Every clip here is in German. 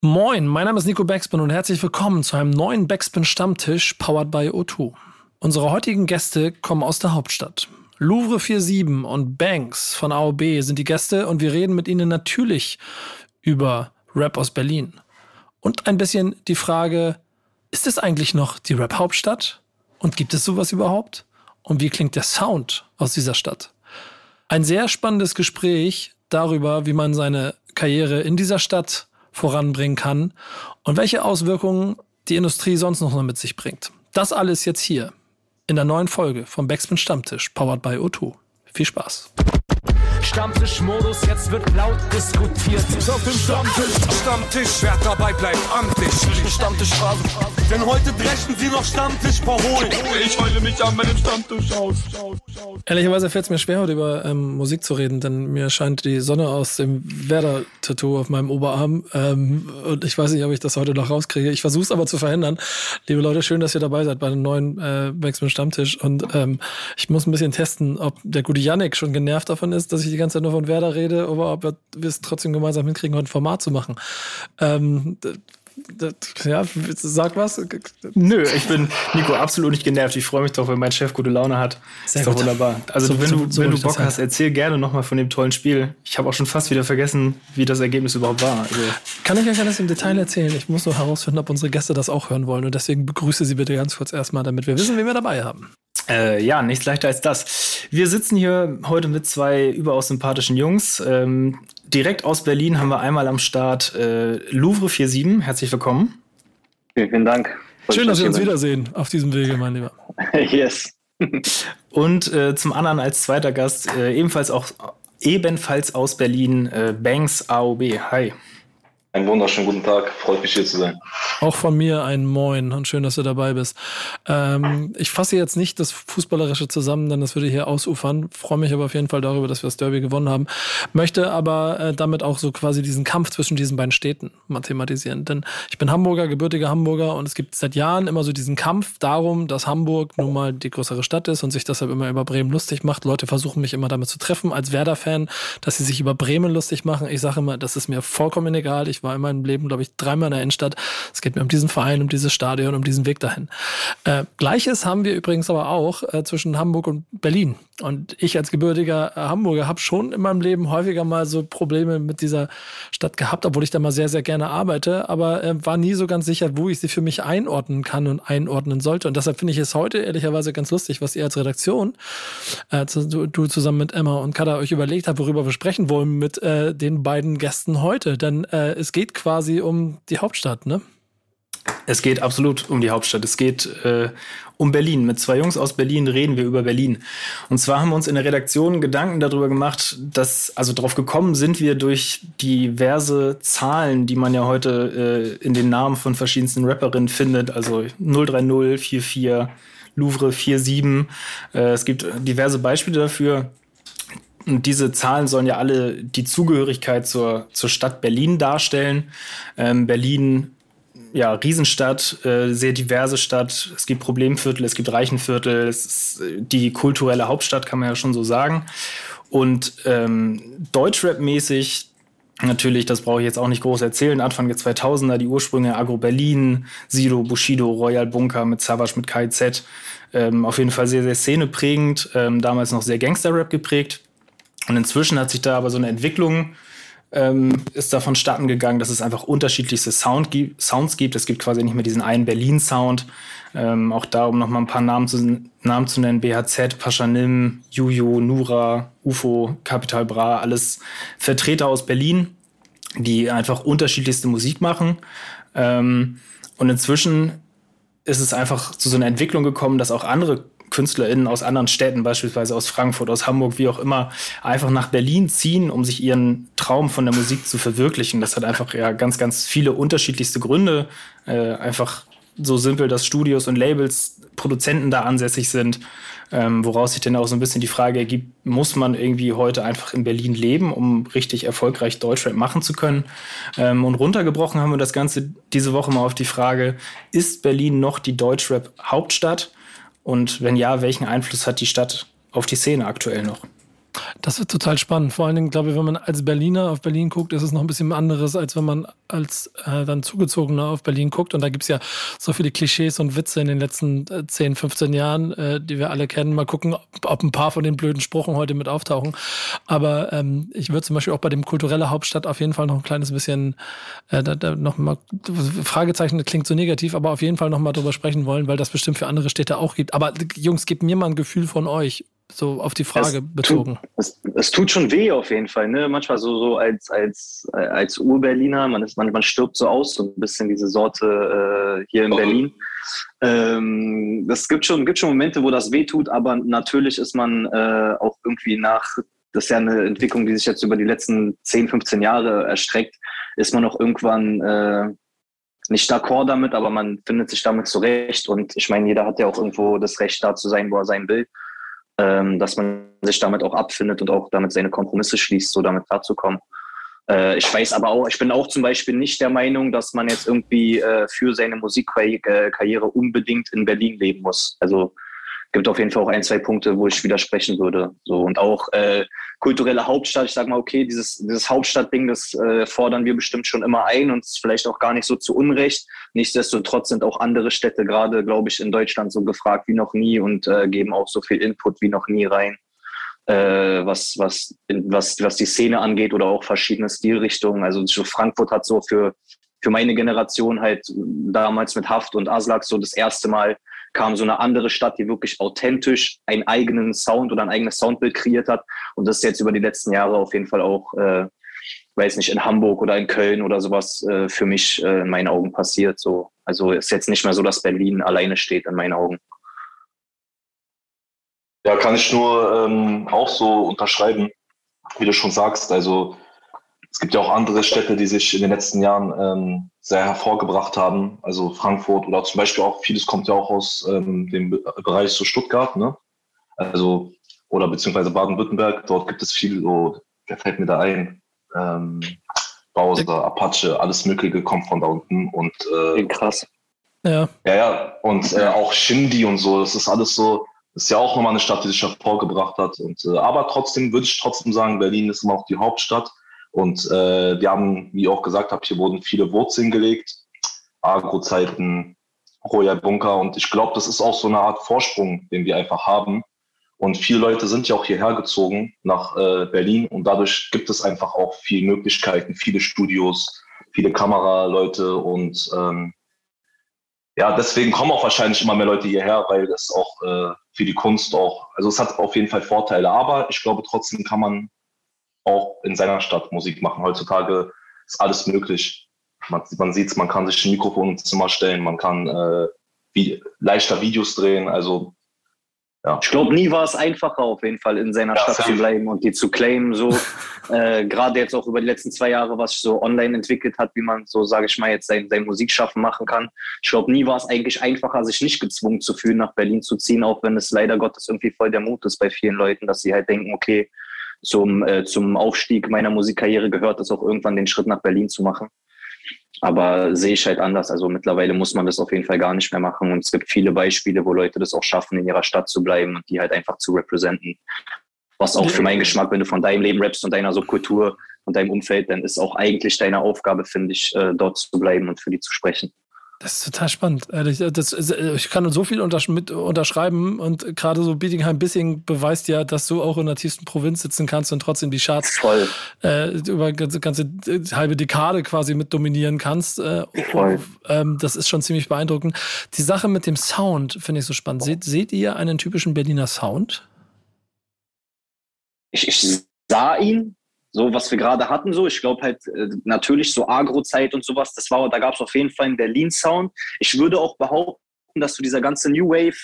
Moin, mein Name ist Nico Backspin und herzlich willkommen zu einem neuen Backspin Stammtisch powered by O2. Unsere heutigen Gäste kommen aus der Hauptstadt. Louvre 47 und Banks von AOB sind die Gäste und wir reden mit ihnen natürlich über Rap aus Berlin. Und ein bisschen die Frage, ist es eigentlich noch die Rap-Hauptstadt? Und gibt es sowas überhaupt? Und wie klingt der Sound aus dieser Stadt? Ein sehr spannendes Gespräch darüber, wie man seine Karriere in dieser Stadt voranbringen kann und welche Auswirkungen die Industrie sonst noch mit sich bringt. Das alles jetzt hier in der neuen Folge vom Backspin Stammtisch, powered by O2. Viel Spaß. Stammtischmodus, jetzt wird laut diskutiert. Auf dem Stammtisch, Stammtisch, wer dabei bleibt, amtlich. Stammtischphase. Denn heute dreschen sie noch Stammtisch verholen. Ich heule mich an meinem Stammtisch aus. Ehrlicherweise fällt es mir schwer, heute über ähm, Musik zu reden, denn mir scheint die Sonne aus dem Werder-Tattoo auf meinem Oberarm. Ähm, und ich weiß nicht, ob ich das heute noch rauskriege. Ich versuche es aber zu verhindern. Liebe Leute, schön, dass ihr dabei seid bei einem neuen äh, Backspin Stammtisch. Und ähm, ich muss ein bisschen testen, ob der gute Yannick schon genervt davon ist, dass ich die ganze Zeit nur von Werder rede, aber ob wir es trotzdem gemeinsam hinkriegen, heute ein Format zu machen. Ähm, ja, sag was. Nö, ich bin Nico absolut nicht genervt. Ich freue mich doch, wenn mein Chef gute Laune hat. Sehr ist doch wunderbar. Also so, wenn du, so wenn du Bock hast, erzähl gerne nochmal von dem tollen Spiel. Ich habe auch schon fast wieder vergessen, wie das Ergebnis überhaupt war. Also Kann ich euch alles im Detail erzählen? Ich muss nur herausfinden, ob unsere Gäste das auch hören wollen. Und deswegen begrüße sie bitte ganz kurz erstmal, damit wir wissen, wen wir dabei haben. Äh, ja, nichts leichter als das. Wir sitzen hier heute mit zwei überaus sympathischen Jungs. Ähm, direkt aus Berlin haben wir einmal am Start äh, Louvre 47. Herzlich willkommen. Vielen, vielen Dank. Schön, dass wir uns wiedersehen auf diesem Wege, mein Lieber. yes. Und äh, zum anderen als zweiter Gast, äh, ebenfalls auch ebenfalls aus Berlin, äh, Banks AOB. Hi. Einen wunderschönen guten Tag, freut mich hier zu sein. Auch von mir ein Moin und schön, dass du dabei bist. Ähm, ich fasse jetzt nicht das Fußballerische zusammen, denn das würde hier ausufern. Freue mich aber auf jeden Fall darüber, dass wir das Derby gewonnen haben. Möchte aber äh, damit auch so quasi diesen Kampf zwischen diesen beiden Städten mal thematisieren. Denn ich bin Hamburger, gebürtiger Hamburger und es gibt seit Jahren immer so diesen Kampf darum, dass Hamburg nun mal die größere Stadt ist und sich deshalb immer über Bremen lustig macht. Leute versuchen mich immer damit zu treffen als Werder-Fan, dass sie sich über Bremen lustig machen. Ich sage immer, das ist mir vollkommen egal. Ich war in meinem Leben, glaube ich, dreimal in der Innenstadt. Es geht mir um diesen Verein, um dieses Stadion, um diesen Weg dahin. Äh, Gleiches haben wir übrigens aber auch äh, zwischen Hamburg und Berlin. Und ich als gebürtiger äh, Hamburger habe schon in meinem Leben häufiger mal so Probleme mit dieser Stadt gehabt, obwohl ich da mal sehr, sehr gerne arbeite, aber äh, war nie so ganz sicher, wo ich sie für mich einordnen kann und einordnen sollte. Und deshalb finde ich es heute ehrlicherweise ganz lustig, was ihr als Redaktion, äh, du, du, zusammen mit Emma und Kada euch überlegt habt, worüber wir sprechen wollen mit äh, den beiden Gästen heute. Denn äh, es geht quasi um die Hauptstadt, ne? Es geht absolut um die Hauptstadt. Es geht äh, um Berlin. Mit zwei Jungs aus Berlin reden wir über Berlin. Und zwar haben wir uns in der Redaktion Gedanken darüber gemacht, dass, also darauf gekommen sind wir durch diverse Zahlen, die man ja heute äh, in den Namen von verschiedensten Rapperinnen findet. Also 030, 44, Louvre 47. Äh, es gibt diverse Beispiele dafür. Und diese Zahlen sollen ja alle die Zugehörigkeit zur, zur Stadt Berlin darstellen. Ähm, Berlin ja, Riesenstadt, äh, sehr diverse Stadt. Es gibt Problemviertel, es gibt Reichenviertel. Es ist äh, die kulturelle Hauptstadt, kann man ja schon so sagen. Und ähm, Deutschrap-mäßig Natürlich, das brauche ich jetzt auch nicht groß erzählen. Anfang der 2000er, die Ursprünge Agro Berlin, Sido, Bushido, Royal Bunker mit Savage, mit KZ. Ähm, auf jeden Fall sehr, sehr szeneprägend. Ähm, damals noch sehr Gangster-Rap geprägt. Und inzwischen hat sich da aber so eine Entwicklung ähm, ist davon starten gegangen, dass es einfach unterschiedlichste Sound gibt, Sounds gibt. Es gibt quasi nicht mehr diesen einen Berlin-Sound. Ähm, auch da, um noch mal ein paar Namen zu, Namen zu nennen, BHZ, Paschanim, Juju, Nura, UFO, Capital Bra, alles Vertreter aus Berlin, die einfach unterschiedlichste Musik machen. Ähm, und inzwischen ist es einfach zu so einer Entwicklung gekommen, dass auch andere KünstlerInnen aus anderen Städten, beispielsweise aus Frankfurt, aus Hamburg, wie auch immer, einfach nach Berlin ziehen, um sich ihren Traum von der Musik zu verwirklichen. Das hat einfach ja ganz, ganz viele unterschiedlichste Gründe. Äh, einfach so simpel, dass Studios und Labels, Produzenten da ansässig sind. Ähm, woraus sich denn auch so ein bisschen die Frage ergibt, muss man irgendwie heute einfach in Berlin leben, um richtig erfolgreich Deutschrap machen zu können? Ähm, und runtergebrochen haben wir das Ganze diese Woche mal auf die Frage, ist Berlin noch die Deutschrap-Hauptstadt? Und wenn ja, welchen Einfluss hat die Stadt auf die Szene aktuell noch? Das wird total spannend. Vor allen Dingen, glaube ich, wenn man als Berliner auf Berlin guckt, ist es noch ein bisschen anderes, als wenn man als äh, dann Zugezogener auf Berlin guckt. Und da gibt es ja so viele Klischees und Witze in den letzten äh, 10, 15 Jahren, äh, die wir alle kennen. Mal gucken, ob, ob, ein paar von den blöden Spruchen heute mit auftauchen. Aber ähm, ich würde zum Beispiel auch bei dem kulturelle Hauptstadt auf jeden Fall noch ein kleines bisschen, äh, da, da noch mal, Fragezeichen klingt so negativ, aber auf jeden Fall noch mal drüber sprechen wollen, weil das bestimmt für andere Städte auch gibt. Aber Jungs, gebt mir mal ein Gefühl von euch so auf die Frage es bezogen. Tut, es, es, tut schon weh auf jeden Fall, ne? Manchmal so, so als, als, als Ur-Berliner, man, man, man stirbt so aus, so ein bisschen diese Sorte äh, hier in oh. Berlin. Ähm, das gibt schon, gibt schon Momente, wo das weh tut, aber natürlich ist man äh, auch irgendwie nach, das ist ja eine Entwicklung, die sich jetzt über die letzten 10, 15 Jahre erstreckt, ist man auch irgendwann äh, nicht d'accord damit, aber man findet sich damit zurecht. Und ich meine, jeder hat ja auch irgendwo das Recht, da zu sein, wo er sein will ähm, dass man sich damit auch abfindet und auch damit seine Kompromisse schließt, so damit klarzukommen. Äh, ich weiß aber auch, ich bin auch zum Beispiel nicht der Meinung, dass man jetzt irgendwie äh, für seine Musikkarriere unbedingt in Berlin leben muss. Also gibt auf jeden Fall auch ein, zwei Punkte, wo ich widersprechen würde. So und auch äh, kulturelle Hauptstadt. Ich sage mal, okay, dieses dieses Hauptstadtding, das äh, fordern wir bestimmt schon immer ein und vielleicht auch gar nicht so zu Unrecht. Nichtsdestotrotz sind auch andere Städte gerade, glaube ich, in Deutschland so gefragt wie noch nie und äh, geben auch so viel Input wie noch nie rein. Äh, was, was, was, was die Szene angeht oder auch verschiedene Stilrichtungen. Also Frankfurt hat so für, für meine Generation halt damals mit Haft und Aslak so das erste Mal kam so eine andere Stadt, die wirklich authentisch einen eigenen Sound oder ein eigenes Soundbild kreiert hat. Und das ist jetzt über die letzten Jahre auf jeden Fall auch, äh, weiß nicht, in Hamburg oder in Köln oder sowas äh, für mich äh, in meinen Augen passiert. So. Also ist jetzt nicht mehr so, dass Berlin alleine steht in meinen Augen. Ja, kann ich nur ähm, auch so unterschreiben, wie du schon sagst. Also es gibt ja auch andere Städte, die sich in den letzten Jahren ähm, sehr hervorgebracht haben. Also Frankfurt oder zum Beispiel auch vieles kommt ja auch aus ähm, dem Bereich so Stuttgart, ne? Also oder beziehungsweise Baden-Württemberg. Dort gibt es viel so, wer fällt mir da ein? Ähm, Bowser, Apache, alles Mögliche kommt von da unten und äh, krass. Ja. Ja, ja. Und äh, auch Shindy und so, das ist alles so, das ist ja auch nochmal eine Stadt, die sich hervorgebracht hat. Und, äh, aber trotzdem würde ich trotzdem sagen, Berlin ist immer auch die Hauptstadt. Und äh, wir haben, wie auch gesagt habe, hier wurden viele Wurzeln gelegt. Agro-Zeiten, Royal Bunker. Und ich glaube, das ist auch so eine Art Vorsprung, den wir einfach haben. Und viele Leute sind ja auch hierher gezogen nach äh, Berlin. Und dadurch gibt es einfach auch viele Möglichkeiten, viele Studios, viele Kameraleute. Und ähm, ja, deswegen kommen auch wahrscheinlich immer mehr Leute hierher, weil das auch äh, für die Kunst auch, also es hat auf jeden Fall Vorteile. Aber ich glaube, trotzdem kann man auch in seiner Stadt Musik machen. Heutzutage ist alles möglich. Man, man sieht es, man kann sich ein Mikrofon ins Zimmer stellen, man kann äh, wie, leichter Videos drehen. Also ja. Ich glaube, nie war es einfacher, auf jeden Fall in seiner ja, Stadt zu bleiben und die zu claimen. So äh, gerade jetzt auch über die letzten zwei Jahre, was sich so online entwickelt hat, wie man so, sage ich mal, jetzt sein, sein Musikschaffen machen kann. Ich glaube, nie war es eigentlich einfacher, sich nicht gezwungen zu fühlen, nach Berlin zu ziehen, auch wenn es leider Gottes irgendwie voll der Mut ist bei vielen Leuten, dass sie halt denken, okay, zum, äh, zum Aufstieg meiner Musikkarriere gehört es auch irgendwann den Schritt nach Berlin zu machen. Aber sehe ich halt anders. Also mittlerweile muss man das auf jeden Fall gar nicht mehr machen. Und es gibt viele Beispiele, wo Leute das auch schaffen, in ihrer Stadt zu bleiben und die halt einfach zu representen. Was auch für meinen Geschmack, wenn du von deinem Leben rappst und deiner Subkultur und deinem Umfeld, dann ist auch eigentlich deine Aufgabe, finde ich, äh, dort zu bleiben und für die zu sprechen. Das ist total spannend. Das, ich kann so viel mit unterschreiben und gerade so Bietigheim-Bissing beweist ja, dass du auch in der tiefsten Provinz sitzen kannst und trotzdem die Charts. Äh, über ganze, ganze äh, halbe Dekade quasi mit dominieren kannst. Äh, Voll. Ähm, das ist schon ziemlich beeindruckend. Die Sache mit dem Sound finde ich so spannend. Seht, seht ihr einen typischen Berliner Sound? Ich, ich sah ihn, so was wir gerade hatten, so ich glaube halt äh, natürlich so Agro-Zeit und sowas, das war, da gab es auf jeden Fall einen Berlin-Sound. Ich würde auch behaupten, dass du dieser ganze New Wave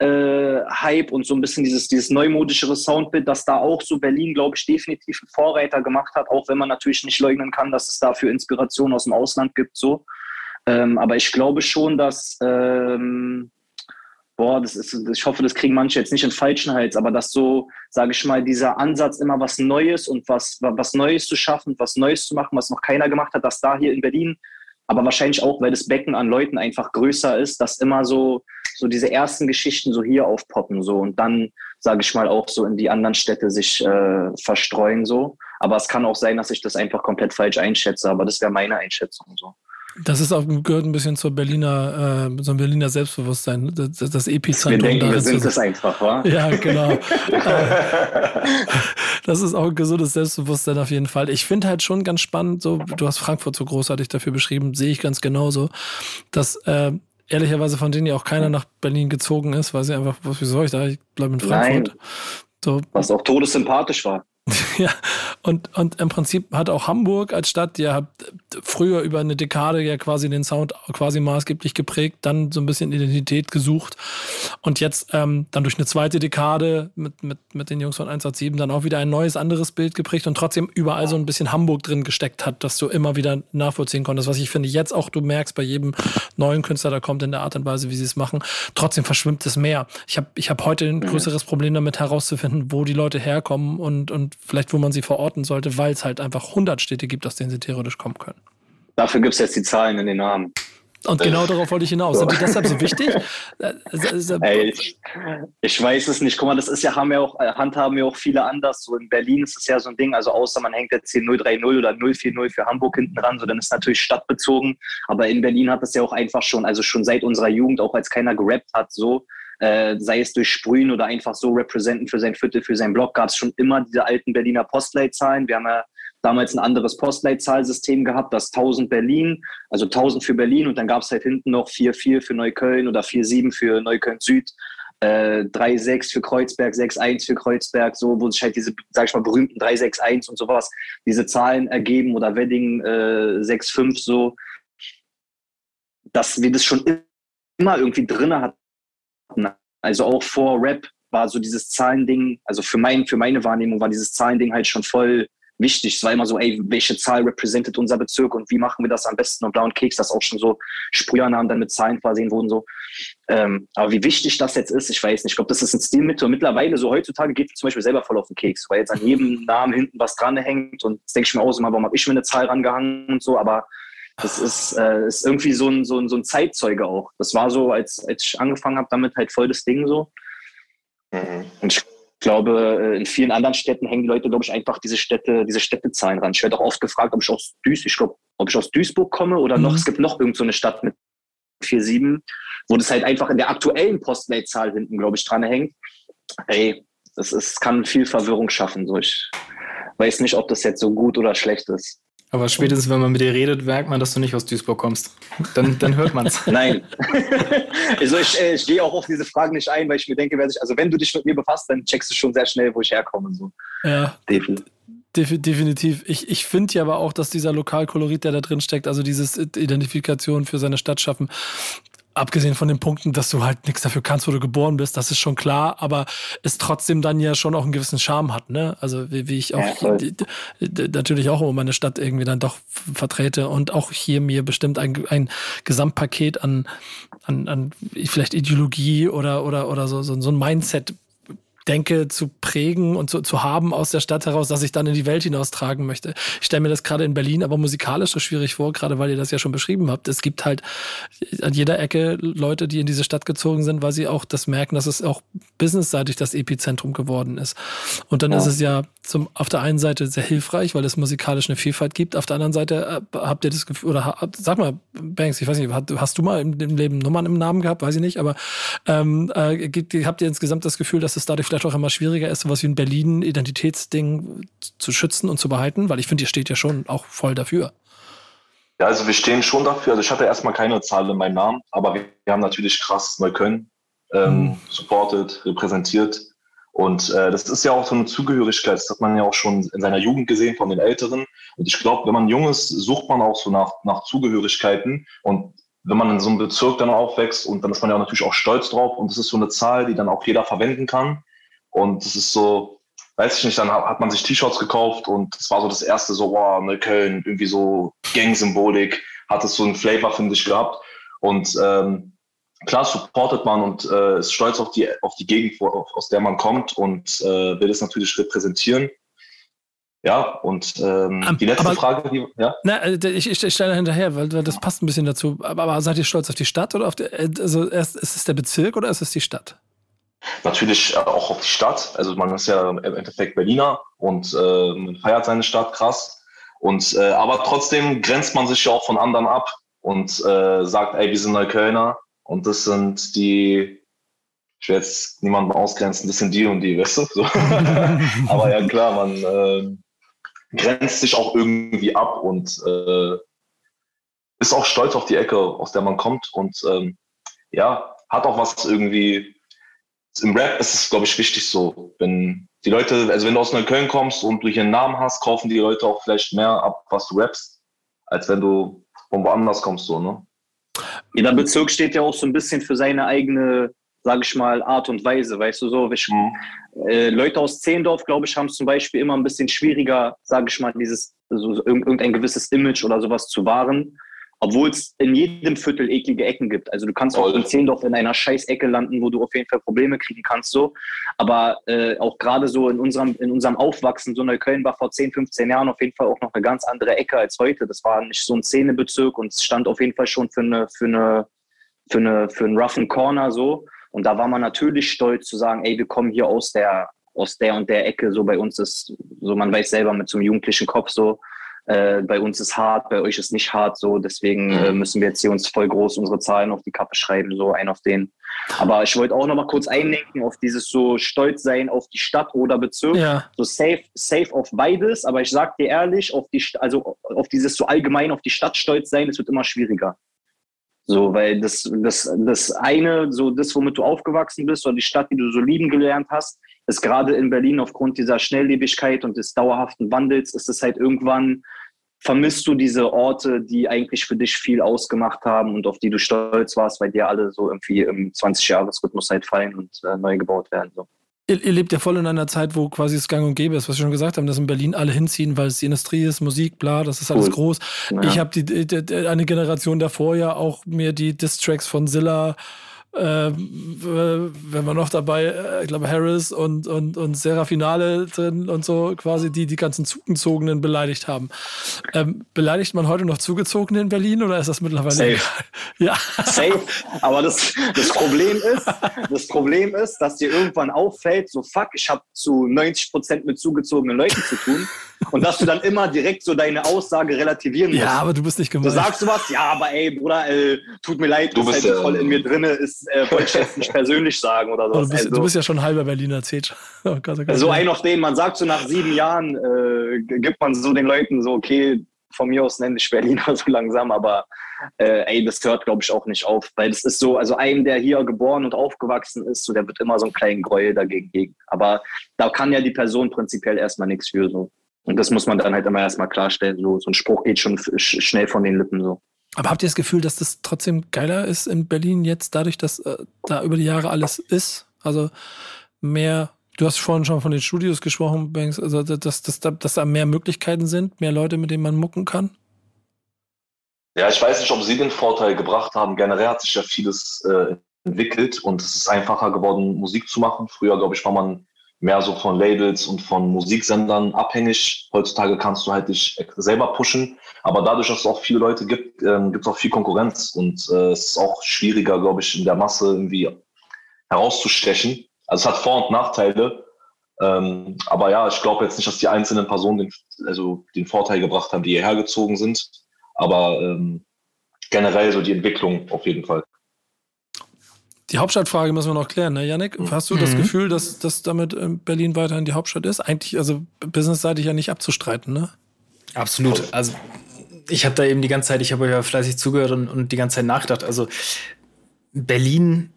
äh, Hype und so ein bisschen dieses, dieses neumodischere Soundbild, dass da auch so Berlin, glaube ich, definitiv einen Vorreiter gemacht hat, auch wenn man natürlich nicht leugnen kann, dass es dafür Inspiration aus dem Ausland gibt, so. Ähm, aber ich glaube schon, dass ähm, boah, das ist, ich hoffe, das kriegen manche jetzt nicht in falschen Hals, aber dass so, sage ich mal, dieser Ansatz, immer was Neues und was, was Neues zu schaffen, was Neues zu machen, was noch keiner gemacht hat, dass da hier in Berlin aber wahrscheinlich auch, weil das Becken an Leuten einfach größer ist, dass immer so, so diese ersten Geschichten so hier aufpoppen so und dann, sage ich mal, auch so in die anderen Städte sich äh, verstreuen so. Aber es kann auch sein, dass ich das einfach komplett falsch einschätze, aber das wäre meine Einschätzung so. Das ist auch, gehört ein bisschen zur Berliner, äh, so ein Berliner Selbstbewusstsein, das, das Epizentrum. Wir denken, wir sind es einfach, wa? Ja, genau. das ist auch ein gesundes Selbstbewusstsein auf jeden Fall. Ich finde halt schon ganz spannend, so, du hast Frankfurt so großartig dafür beschrieben, sehe ich ganz genauso, dass äh, ehrlicherweise von denen ja auch keiner nach Berlin gezogen ist, weil sie einfach, was, wie soll ich da? Ich bleibe in Frankfurt. Nein. So. Was auch todessympathisch war. Ja, und, und im Prinzip hat auch Hamburg als Stadt, hat früher über eine Dekade ja quasi den Sound quasi maßgeblich geprägt, dann so ein bisschen Identität gesucht und jetzt ähm, dann durch eine zweite Dekade mit, mit, mit den Jungs von 187 dann auch wieder ein neues, anderes Bild geprägt und trotzdem überall so ein bisschen Hamburg drin gesteckt hat, dass du immer wieder nachvollziehen konntest, was ich finde jetzt auch du merkst bei jedem neuen Künstler, der kommt in der Art und Weise, wie sie es machen, trotzdem verschwimmt es mehr. Ich habe ich hab heute ein mhm. größeres Problem damit herauszufinden, wo die Leute herkommen und, und vielleicht wo man sie verorten sollte, weil es halt einfach 100 Städte gibt, aus denen sie theoretisch kommen können. Dafür gibt es jetzt die Zahlen in den Namen. Und genau darauf wollte ich hinaus. Sind die deshalb so wichtig? Äh, Ey, ich, ich, weiß es nicht. Guck mal, das ist ja, haben ja auch, äh, handhaben ja auch viele anders. So in Berlin ist es ja so ein Ding, also außer man hängt jetzt hier 030 oder 040 für Hamburg hinten dran, so dann ist natürlich stadtbezogen. Aber in Berlin hat es ja auch einfach schon, also schon seit unserer Jugend, auch als keiner gerappt hat, so, äh, sei es durch Sprühen oder einfach so representen für sein Viertel, für seinen Blog, gab es schon immer diese alten Berliner Postleitzahlen. Wir haben ja damals ein anderes Postleitzahlsystem gehabt, das 1000 Berlin, also 1000 für Berlin und dann gab es halt hinten noch 44 für Neukölln oder 47 für Neukölln Süd. Äh, 3,6 für Kreuzberg, 6,1 für Kreuzberg, so, wo sich halt diese, sag ich mal, berühmten 3,6,1 und sowas, diese Zahlen ergeben oder Wedding äh, 6,5 so, dass wir das schon immer irgendwie drin hatten also auch vor Rap war so dieses Zahlending, also für, mein, für meine Wahrnehmung war dieses Zahlending halt schon voll wichtig. Es war immer so, ey, welche Zahl repräsentiert unser Bezirk und wie machen wir das am besten? Und Blau und Keks, das auch schon so Sprühernamen dann mit Zahlen versehen wurden. So. Ähm, aber wie wichtig das jetzt ist, ich weiß nicht. Ich glaube, das ist ein Stilmittel. Und mittlerweile, so heutzutage, geht es zum Beispiel selber voll auf den Keks, weil jetzt an jedem Namen hinten was dran hängt. Und denke ich mir auch so warum habe ich mir eine Zahl rangehangen und so. Aber das ist, äh, ist irgendwie so ein, so, ein, so ein Zeitzeuge auch. Das war so, als, als ich angefangen habe, damit halt voll das Ding so. Mhm. Und ich glaube, äh, in vielen anderen Städten hängen die Leute, glaube ich, einfach diese Städte, diese Städtezahlen ran. Ich werde auch oft gefragt, ob ich aus Duisburg, ich glaube, ob ich aus Duisburg komme oder mhm. noch, es gibt noch irgendeine so Stadt mit 4-7, wo das halt einfach in der aktuellen Postleitzahl hinten, glaube ich, dran hängt. Ey, das ist, kann viel Verwirrung schaffen. So. Ich weiß nicht, ob das jetzt so gut oder schlecht ist. Aber spätestens, wenn man mit dir redet, merkt man, dass du nicht aus Duisburg kommst. Dann, dann hört man es. Nein. also ich, äh, ich gehe auch auf diese Fragen nicht ein, weil ich mir denke, also wenn du dich mit mir befasst, dann checkst du schon sehr schnell, wo ich herkomme. So. Ja. Definitiv. Definitiv. Ich, ich finde ja aber auch, dass dieser Lokalkolorit, der da drin steckt, also dieses Identifikation für seine Stadt schaffen, abgesehen von den Punkten, dass du halt nichts dafür kannst, wo du geboren bist, das ist schon klar, aber es trotzdem dann ja schon auch einen gewissen Charme hat, ne? Also wie, wie ich auch ja, die, die, natürlich auch immer meine Stadt irgendwie dann doch vertrete und auch hier mir bestimmt ein, ein Gesamtpaket an, an, an vielleicht Ideologie oder oder oder so, so, so ein Mindset denke, zu prägen und zu, zu haben aus der Stadt heraus, dass ich dann in die Welt hinaustragen möchte. Ich stelle mir das gerade in Berlin aber musikalisch so schwierig vor, gerade weil ihr das ja schon beschrieben habt. Es gibt halt an jeder Ecke Leute, die in diese Stadt gezogen sind, weil sie auch das merken, dass es auch businessseitig das Epizentrum geworden ist. Und dann ja. ist es ja zum, auf der einen Seite sehr hilfreich, weil es musikalisch eine Vielfalt gibt. Auf der anderen Seite äh, habt ihr das Gefühl, oder sag mal, Banks, ich weiß nicht, hast du mal im, im Leben Nummern im Namen gehabt? Weiß ich nicht, aber ähm, äh, habt ihr insgesamt das Gefühl, dass es dadurch vielleicht auch immer schwieriger ist, sowas wie ein Berlin-Identitätsding zu schützen und zu behalten? Weil ich finde, ihr steht ja schon auch voll dafür. Ja, also wir stehen schon dafür. Also ich hatte erstmal keine Zahl in meinem Namen, aber wir, wir haben natürlich krass Neukölln ähm, mhm. supported, repräsentiert. Und äh, das ist ja auch so eine Zugehörigkeit, das hat man ja auch schon in seiner Jugend gesehen von den Älteren. Und ich glaube, wenn man jung ist, sucht man auch so nach, nach Zugehörigkeiten. Und wenn man in so einem Bezirk dann aufwächst und dann ist man ja natürlich auch stolz drauf und das ist so eine Zahl, die dann auch jeder verwenden kann. Und das ist so, weiß ich nicht, dann hat man sich T-Shirts gekauft und es war so das erste so, wow, Neukölln, irgendwie so Gang-Symbolik, hat es so einen Flavor, finde ich, gehabt. Und ähm, klar supportet man und äh, ist stolz auf die, auf die Gegend, wo, aus der man kommt und äh, will es natürlich repräsentieren. Ja, und ähm, um, die letzte aber, Frage, die, ja? Na, äh, ich, ich, ich stelle hinterher, weil, weil, das passt ein bisschen dazu. Aber, aber, seid ihr stolz auf die Stadt oder auf die, äh, also ist es der Bezirk oder ist es die Stadt? Natürlich äh, auch auf die Stadt. Also man ist ja im Endeffekt Berliner und äh, man feiert seine Stadt krass. Und aber trotzdem grenzt man sich ja auch von anderen ab und sagt, ey, wir sind Neuköllner und das sind die ich will jetzt niemanden ausgrenzen, das sind die und die, weißt du? So. Aber ja, klar, man äh, grenzt sich auch irgendwie ab und äh, ist auch stolz auf die Ecke, aus der man kommt und ähm, ja, hat auch was irgendwie. Im Rap ist es, glaube ich, wichtig so, wenn die Leute, also wenn du aus Neukölln kommst und du hier einen Namen hast, kaufen die Leute auch vielleicht mehr ab, was du rappst, als wenn du von woanders kommst, so, ne? Jeder Bezirk steht ja auch so ein bisschen für seine eigene sage ich mal, Art und Weise. Weißt du so, ich, mhm. äh, Leute aus Zehndorf, glaube ich, haben es zum Beispiel immer ein bisschen schwieriger, sage ich mal, dieses so, irgendein gewisses Image oder sowas zu wahren. Obwohl es in jedem Viertel eklige Ecken gibt. Also du kannst auch in Zehndorf in einer Scheißecke landen, wo du auf jeden Fall Probleme kriegen kannst. So. Aber äh, auch gerade so in unserem, in unserem Aufwachsen, so Neukölln war vor 10, 15 Jahren auf jeden Fall auch noch eine ganz andere Ecke als heute. Das war nicht so ein Szenebezirk und es stand auf jeden Fall schon für eine, für eine, für eine, für einen roughen Corner so. Und da war man natürlich stolz zu sagen, ey, wir kommen hier aus der, aus der und der Ecke. So bei uns ist, so man weiß selber mit so einem jugendlichen Kopf so, äh, bei uns ist hart, bei euch ist nicht hart, so deswegen mhm. äh, müssen wir jetzt hier uns voll groß unsere Zahlen auf die Kappe schreiben, so ein auf den. Aber ich wollte auch noch mal kurz einlenken auf dieses so stolz sein auf die Stadt oder Bezirk, ja. so safe, safe auf beides. Aber ich sag dir ehrlich, auf die, also auf dieses so allgemein auf die Stadt stolz sein, das wird immer schwieriger. So, weil das, das, das eine, so das, womit du aufgewachsen bist oder die Stadt, die du so lieben gelernt hast, ist gerade in Berlin aufgrund dieser Schnelllebigkeit und des dauerhaften Wandels, ist es halt irgendwann, vermisst du diese Orte, die eigentlich für dich viel ausgemacht haben und auf die du stolz warst, weil die alle so irgendwie im 20-Jahres-Rhythmus halt fallen und äh, neu gebaut werden. So ihr, ihr, lebt ja voll in einer Zeit, wo quasi es gang und gäbe ist, was wir schon gesagt haben, dass in Berlin alle hinziehen, weil es die Industrie ist, Musik, bla, das ist alles cool. groß. Ja. Ich habe die, die, eine Generation davor ja auch mir die Distracks von Zilla äh, wenn wir noch dabei, äh, ich glaube, Harris und, und, und Serafinale drin und so, quasi die die ganzen Zugezogenen beleidigt haben. Ähm, beleidigt man heute noch Zugezogene in Berlin oder ist das mittlerweile Safe. Ja. Safe. Aber das, das Problem ist, das Problem ist, dass dir irgendwann auffällt, so fuck, ich habe zu 90 Prozent mit zugezogenen Leuten zu tun. Und dass du dann immer direkt so deine Aussage relativieren musst. Ja, aber du bist nicht gemeint. Du sagst du was, ja, aber ey, Bruder, äh, tut mir leid, du bist halt ja, voll in mir drin, ist, äh, wollte ich jetzt nicht persönlich sagen oder so. Du, bist, also, du bist ja schon halber Berliner Zetsch. Oh Gott, oh Gott. So ein auf den, man sagt so nach sieben Jahren, äh, gibt man so den Leuten so, okay, von mir aus nenne ich Berliner so langsam, aber äh, ey, das hört, glaube ich, auch nicht auf. Weil das ist so, also einem, der hier geboren und aufgewachsen ist, so, der wird immer so einen kleinen Gräuel dagegen gegen. Aber da kann ja die Person prinzipiell erstmal nichts für. So. Und das muss man dann halt immer erstmal klarstellen. So, so ein Spruch geht schon schnell von den Lippen so. Aber habt ihr das Gefühl, dass das trotzdem geiler ist in Berlin jetzt, dadurch, dass äh, da über die Jahre alles ist? Also mehr, du hast vorhin schon von den Studios gesprochen, Banks, also dass, dass, dass da mehr Möglichkeiten sind, mehr Leute, mit denen man mucken kann? Ja, ich weiß nicht, ob sie den Vorteil gebracht haben. Generell hat sich ja vieles äh, entwickelt und es ist einfacher geworden, Musik zu machen. Früher, glaube ich, war man mehr so von Labels und von Musiksendern abhängig. Heutzutage kannst du halt dich selber pushen. Aber dadurch, dass es auch viele Leute gibt, ähm, gibt es auch viel Konkurrenz. Und äh, es ist auch schwieriger, glaube ich, in der Masse irgendwie herauszustechen. Also es hat Vor- und Nachteile. Ähm, aber ja, ich glaube jetzt nicht, dass die einzelnen Personen den, also den Vorteil gebracht haben, die hierher gezogen sind. Aber ähm, generell so die Entwicklung auf jeden Fall. Die Hauptstadtfrage müssen wir noch klären, ne, Yannick? Hast du mhm. das Gefühl, dass, dass damit ähm, Berlin weiterhin die Hauptstadt ist? Eigentlich, also businessseitig ja nicht abzustreiten, ne? Absolut. Also ich habe da eben die ganze Zeit, ich habe ja fleißig zugehört und, und die ganze Zeit nachgedacht. Also Berlin,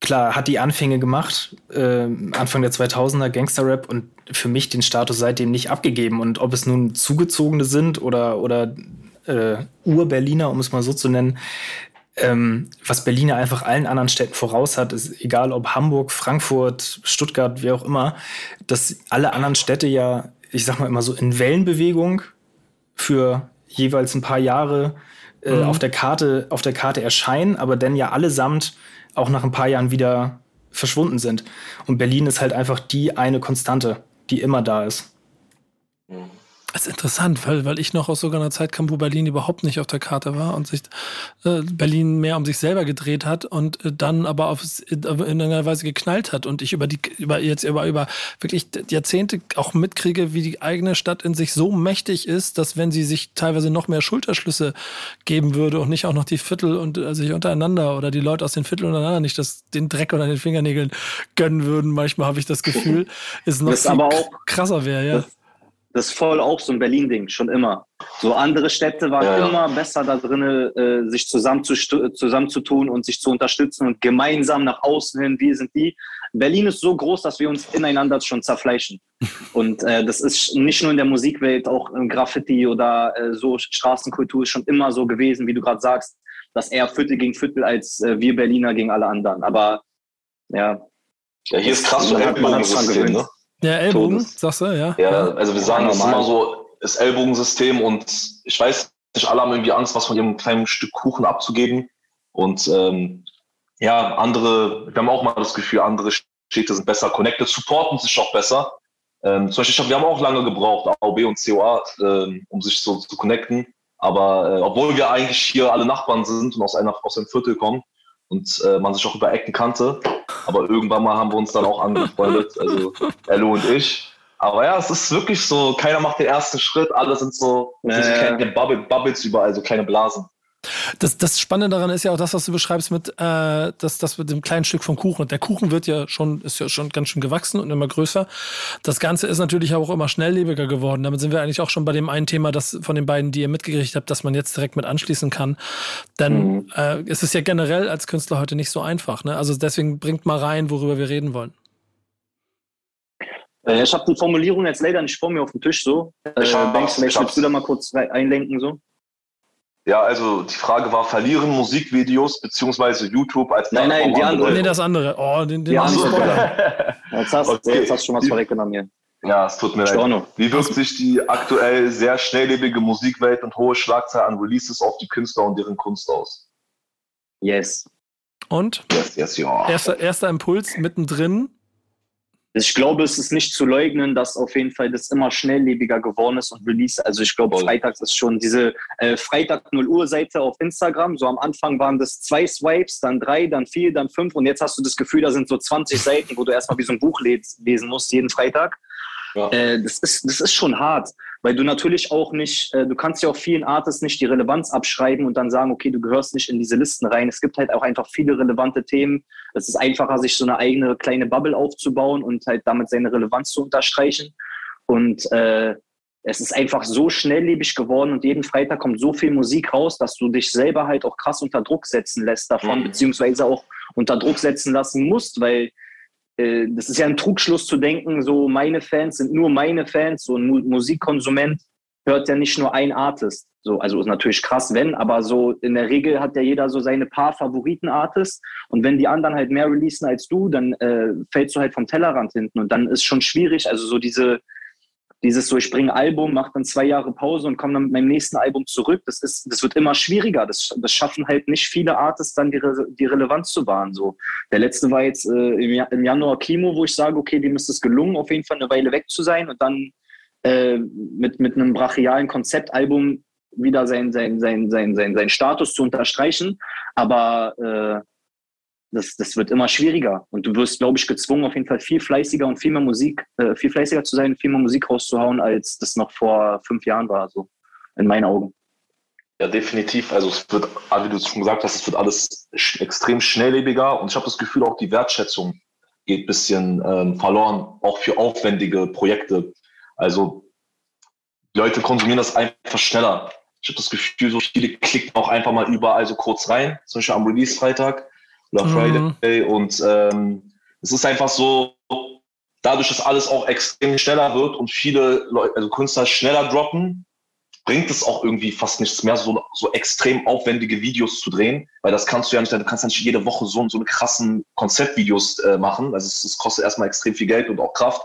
klar, hat die Anfänge gemacht, äh, Anfang der 2000er Gangster-Rap und für mich den Status seitdem nicht abgegeben. Und ob es nun Zugezogene sind oder, oder äh, Ur-Berliner, um es mal so zu nennen, ähm, was Berlin ja einfach allen anderen Städten voraus hat, ist egal ob Hamburg, Frankfurt, Stuttgart, wie auch immer, dass alle anderen Städte ja, ich sag mal immer so in Wellenbewegung für jeweils ein paar Jahre äh, mhm. auf der Karte auf der Karte erscheinen, aber dann ja allesamt auch nach ein paar Jahren wieder verschwunden sind. Und Berlin ist halt einfach die eine Konstante, die immer da ist. Mhm. Das ist interessant, weil, weil ich noch aus sogar einer Zeit kam, wo Berlin überhaupt nicht auf der Karte war und sich äh, Berlin mehr um sich selber gedreht hat und äh, dann aber auf, in irgendeiner Weise geknallt hat und ich über die über jetzt über, über wirklich Jahrzehnte auch mitkriege, wie die eigene Stadt in sich so mächtig ist, dass wenn sie sich teilweise noch mehr Schulterschlüsse geben würde und nicht auch noch die Viertel und äh, sich untereinander oder die Leute aus den Vierteln untereinander nicht das, den Dreck unter den Fingernägeln gönnen würden, manchmal habe ich das Gefühl, ist noch das auch krasser wäre, ja. Das, das ist voll auch so ein Berlin-Ding, schon immer. So andere Städte waren ja, immer besser da drin, äh, sich zusammenzutun und sich zu unterstützen und gemeinsam nach außen hin, wir sind die. Berlin ist so groß, dass wir uns ineinander schon zerfleischen. Und äh, das ist nicht nur in der Musikwelt, auch im Graffiti oder äh, so Straßenkultur ist schon immer so gewesen, wie du gerade sagst, dass eher Viertel gegen Viertel als äh, wir Berliner gegen alle anderen. Aber ja. Ja, hier ist krass so Ellbogensystem, ne? Ja, Ellbogen, Todes. sagst du, ja. Ja, also wir sagen das immer so, das Ellbogensystem und ich weiß nicht, alle haben irgendwie Angst, was von ihrem kleinen Stück Kuchen abzugeben. Und ähm, ja, andere, wir haben auch mal das Gefühl, andere Städte sind besser connected, supporten sich auch besser. Ähm, zum Beispiel, wir haben auch lange gebraucht, AOB und COA, ähm, um sich so zu connecten. Aber äh, obwohl wir eigentlich hier alle Nachbarn sind und aus, einer, aus einem Viertel kommen und äh, man sich auch über Ecken kannte, aber irgendwann mal haben wir uns dann auch angefreundet, also Ello und ich. Aber ja, es ist wirklich so, keiner macht den ersten Schritt, alle sind so, äh. kleine Bubble, Bubbles überall, so kleine Blasen. Das, das Spannende daran ist ja auch das, was du beschreibst mit, äh, das, das mit dem kleinen Stück vom Kuchen. Und der Kuchen wird ja schon, ist ja schon ganz schön gewachsen und immer größer. Das Ganze ist natürlich auch immer schnelllebiger geworden. Damit sind wir eigentlich auch schon bei dem einen Thema, das von den beiden, die ihr mitgekriegt habt, dass man jetzt direkt mit anschließen kann. Denn mhm. äh, es ist ja generell als Künstler heute nicht so einfach. Ne? Also deswegen bringt mal rein, worüber wir reden wollen. Äh, ich habe die Formulierung jetzt leider nicht vor mir auf dem Tisch so. Äh, Banks, vielleicht willst du da mal kurz einlenken so? Ja, also die Frage war, verlieren Musikvideos beziehungsweise YouTube als Nein, nein, die andere. Nee, das andere. Oh, den, den die andere. jetzt, hast, okay. jetzt hast du schon was vorweggenommen hier. Ja, es tut mir leid. Wie wirkt sich die aktuell sehr schnelllebige Musikwelt und hohe Schlagzahl an Releases auf die Künstler und deren Kunst aus? Yes. Und? Yes, yes, ja. Erster, erster Impuls mittendrin. Ich glaube, es ist nicht zu leugnen, dass auf jeden Fall das immer schnelllebiger geworden ist und Release. Also ich glaube, freitags ist schon diese äh, Freitag 0 Uhr Seite auf Instagram. So am Anfang waren das zwei Swipes, dann drei, dann vier, dann fünf und jetzt hast du das Gefühl, da sind so 20 Seiten, wo du erstmal wie so ein Buch lesen musst jeden Freitag. Ja. Äh, das, ist, das ist schon hart, weil du natürlich auch nicht, äh, du kannst ja auch vielen Artists nicht die Relevanz abschreiben und dann sagen, okay, du gehörst nicht in diese Listen rein. Es gibt halt auch einfach viele relevante Themen. Es ist einfacher, sich so eine eigene kleine Bubble aufzubauen und halt damit seine Relevanz zu unterstreichen. Und äh, es ist einfach so schnelllebig geworden und jeden Freitag kommt so viel Musik raus, dass du dich selber halt auch krass unter Druck setzen lässt davon, mhm. beziehungsweise auch unter Druck setzen lassen musst, weil äh, das ist ja ein Trugschluss zu denken, so meine Fans sind nur meine Fans, so ein Musikkonsument hört ja nicht nur ein Artist. So, also ist natürlich krass, wenn, aber so in der Regel hat ja jeder so seine paar Favoriten-Artists und wenn die anderen halt mehr releasen als du, dann äh, fällst du halt vom Tellerrand hinten und dann ist schon schwierig, also so diese, dieses so, ich bringe Album, mache dann zwei Jahre Pause und komme dann mit meinem nächsten Album zurück, das ist, das wird immer schwieriger. Das, das schaffen halt nicht viele Artists dann die, Re die Relevanz zu wahren. So. Der letzte war jetzt äh, im, im, Januar Kimo, wo ich sage, okay, dem ist es gelungen, auf jeden Fall eine Weile weg zu sein und dann äh, mit, mit einem brachialen Konzeptalbum wieder seinen sein, sein, sein, sein, sein Status zu unterstreichen. Aber äh, das, das wird immer schwieriger. Und du wirst, glaube ich, gezwungen, auf jeden Fall viel fleißiger und viel mehr Musik, äh, viel fleißiger zu sein, viel mehr Musik rauszuhauen, als das noch vor fünf Jahren war, so in meinen Augen. Ja, definitiv. Also es wird, wie du es schon gesagt hast, es wird alles extrem schnelllebiger und ich habe das Gefühl, auch die Wertschätzung geht ein bisschen ähm, verloren, auch für aufwendige Projekte. Also Leute konsumieren das einfach schneller. Ich habe das Gefühl, so viele klicken auch einfach mal überall so kurz rein, zum Beispiel am Release-Freitag oder mhm. Friday. Und ähm, es ist einfach so, dadurch, dass alles auch extrem schneller wird und viele Leute, also Künstler schneller droppen, bringt es auch irgendwie fast nichts mehr, so, so extrem aufwendige Videos zu drehen, weil das kannst du ja nicht, du kannst ja nicht jede Woche so, so eine krassen Konzeptvideos äh, machen. Also es, es, kostet erstmal extrem viel Geld und auch Kraft.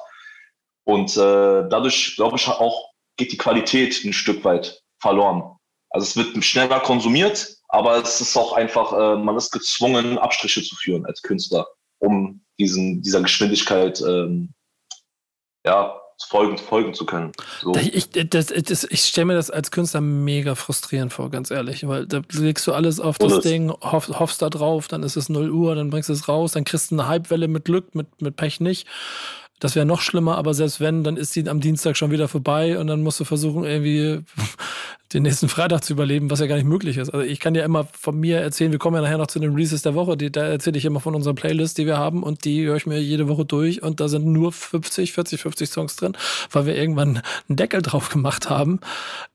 Und äh, dadurch, glaube ich, auch geht die Qualität ein Stück weit verloren. Also es wird schneller konsumiert, aber es ist auch einfach, äh, man ist gezwungen, Abstriche zu führen als Künstler, um diesen, dieser Geschwindigkeit ähm, ja, folgen, folgen zu können. So. Ich, das, das, ich stelle mir das als Künstler mega frustrierend vor, ganz ehrlich, weil da legst du alles auf das, das Ding, hoff, hoffst da drauf, dann ist es 0 Uhr, dann bringst du es raus, dann kriegst du eine Hypewelle mit Glück, mit, mit Pech nicht. Das wäre noch schlimmer, aber selbst wenn, dann ist sie am Dienstag schon wieder vorbei und dann musst du versuchen, irgendwie den nächsten Freitag zu überleben, was ja gar nicht möglich ist. Also ich kann ja immer von mir erzählen, wir kommen ja nachher noch zu den Releases der Woche, die, da erzähle ich immer von unserer Playlist, die wir haben und die höre ich mir jede Woche durch und da sind nur 50, 40, 50 Songs drin, weil wir irgendwann einen Deckel drauf gemacht haben.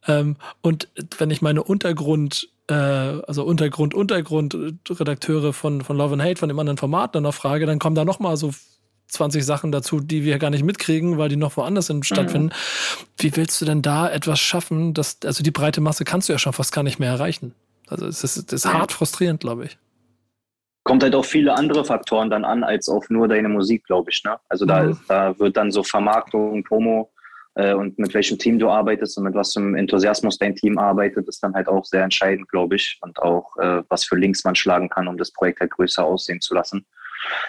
Ähm, und wenn ich meine Untergrund äh, also Untergrund, Untergrund Redakteure von, von Love and Hate, von dem anderen Format dann noch frage, dann kommen da noch mal so 20 Sachen dazu, die wir gar nicht mitkriegen, weil die noch woanders sind, stattfinden. Mhm. Wie willst du denn da etwas schaffen, dass, also die breite Masse kannst du ja schon fast gar nicht mehr erreichen. Also es ist, das ist hart frustrierend, glaube ich. Kommt halt auf viele andere Faktoren dann an, als auf nur deine Musik, glaube ich. Ne? Also da, mhm. da wird dann so Vermarktung, Promo äh, und mit welchem Team du arbeitest und mit was für Enthusiasmus dein Team arbeitet, ist dann halt auch sehr entscheidend, glaube ich. Und auch, äh, was für Links man schlagen kann, um das Projekt halt größer aussehen zu lassen.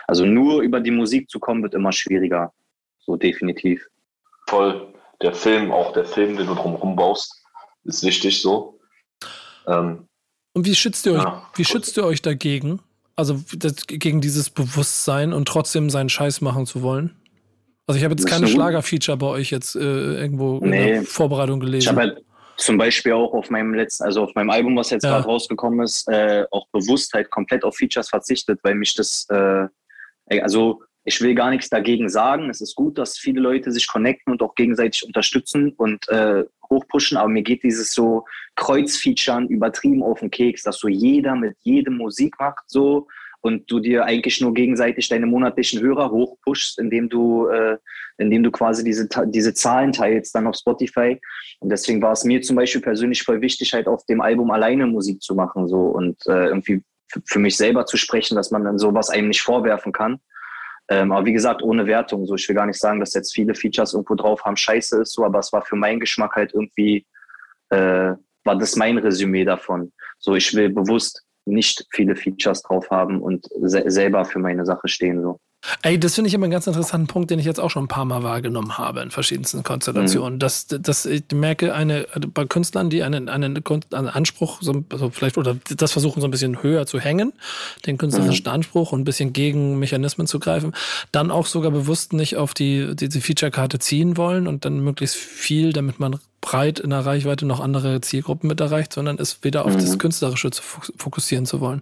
Also nur über die Musik zu kommen, wird immer schwieriger. So definitiv. Voll. Der Film, auch der Film, den du drumherum baust, ist wichtig so. Ähm, und wie schützt ihr euch, ja, wie schützt ihr euch dagegen? Also das, gegen dieses Bewusstsein und trotzdem seinen Scheiß machen zu wollen? Also ich habe jetzt keine Schlager-Feature bei euch jetzt äh, irgendwo nee. in der Vorbereitung gelesen. Ich habe halt zum Beispiel auch auf meinem letzten, also auf meinem Album, was jetzt ja. gerade rausgekommen ist, äh, auch bewusst halt komplett auf Features verzichtet, weil mich das, äh, also ich will gar nichts dagegen sagen. Es ist gut, dass viele Leute sich connecten und auch gegenseitig unterstützen und äh, hochpushen, aber mir geht dieses so Kreuzfeaturen übertrieben auf den Keks, dass so jeder mit jedem Musik macht so und du dir eigentlich nur gegenseitig deine monatlichen Hörer hochpushst, indem du, äh, indem du quasi diese, diese Zahlen teilst dann auf Spotify. Und deswegen war es mir zum Beispiel persönlich voll wichtig, halt auf dem Album alleine Musik zu machen so und äh, irgendwie für mich selber zu sprechen, dass man dann sowas einem nicht vorwerfen kann. Ähm, aber wie gesagt, ohne Wertung. So, ich will gar nicht sagen, dass jetzt viele Features irgendwo drauf haben, scheiße ist so, aber es war für meinen Geschmack halt irgendwie, äh, war das mein Resümee davon. So, ich will bewusst nicht viele Features drauf haben und se selber für meine Sache stehen. So. Ey, das finde ich immer einen ganz interessanten Punkt, den ich jetzt auch schon ein paar Mal wahrgenommen habe in verschiedensten Konstellationen. Mhm. Dass, dass ich merke, eine, bei Künstlern, die einen, einen, einen Anspruch, so, also vielleicht, oder das versuchen, so ein bisschen höher zu hängen, den künstlerischen mhm. Anspruch und ein bisschen gegen Mechanismen zu greifen, dann auch sogar bewusst nicht auf die, diese Feature-Karte ziehen wollen und dann möglichst viel, damit man breit in der Reichweite noch andere Zielgruppen mit erreicht, sondern es wieder auf mhm. das Künstlerische zu fokussieren zu wollen.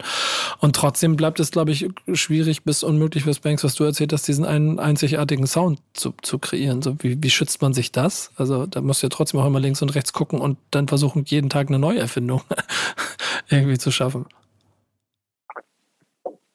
Und trotzdem bleibt es, glaube ich, schwierig bis unmöglich fürs Banks, was du erzählt hast, diesen einen einzigartigen Sound zu, zu kreieren. So, wie, wie schützt man sich das? Also da musst du ja trotzdem auch immer links und rechts gucken und dann versuchen, jeden Tag eine Neuerfindung irgendwie zu schaffen.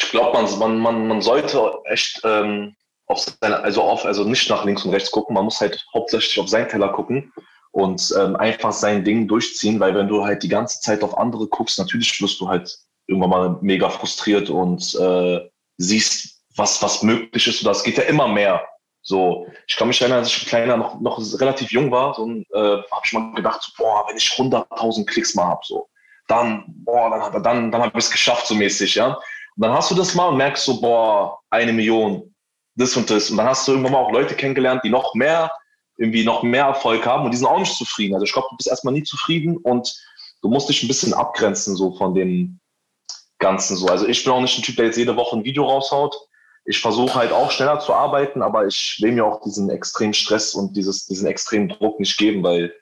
Ich glaube, man, man, man, man sollte echt ähm, auf seine, also auf, also nicht nach links und rechts gucken, man muss halt hauptsächlich auf seinen Teller gucken und ähm, einfach sein Ding durchziehen, weil wenn du halt die ganze Zeit auf andere guckst, natürlich wirst du halt irgendwann mal mega frustriert und äh, siehst, was, was möglich ist. Und das geht ja immer mehr. So, ich kann mich erinnern, als ich kleiner noch, noch relativ jung war, so, äh, habe ich mal gedacht, so, boah, wenn ich 100.000 Klicks mal hab, so, dann, boah, dann, dann, dann habe ich es geschafft, so mäßig, ja. Und dann hast du das mal und merkst so, boah, eine Million, das und das. Und dann hast du irgendwann mal auch Leute kennengelernt, die noch mehr irgendwie noch mehr Erfolg haben und die sind auch nicht zufrieden. Also ich glaube, du bist erstmal nie zufrieden und du musst dich ein bisschen abgrenzen so von dem Ganzen so. Also ich bin auch nicht ein Typ, der jetzt jede Woche ein Video raushaut. Ich versuche halt auch schneller zu arbeiten, aber ich will mir auch diesen extremen Stress und dieses, diesen extremen Druck nicht geben, weil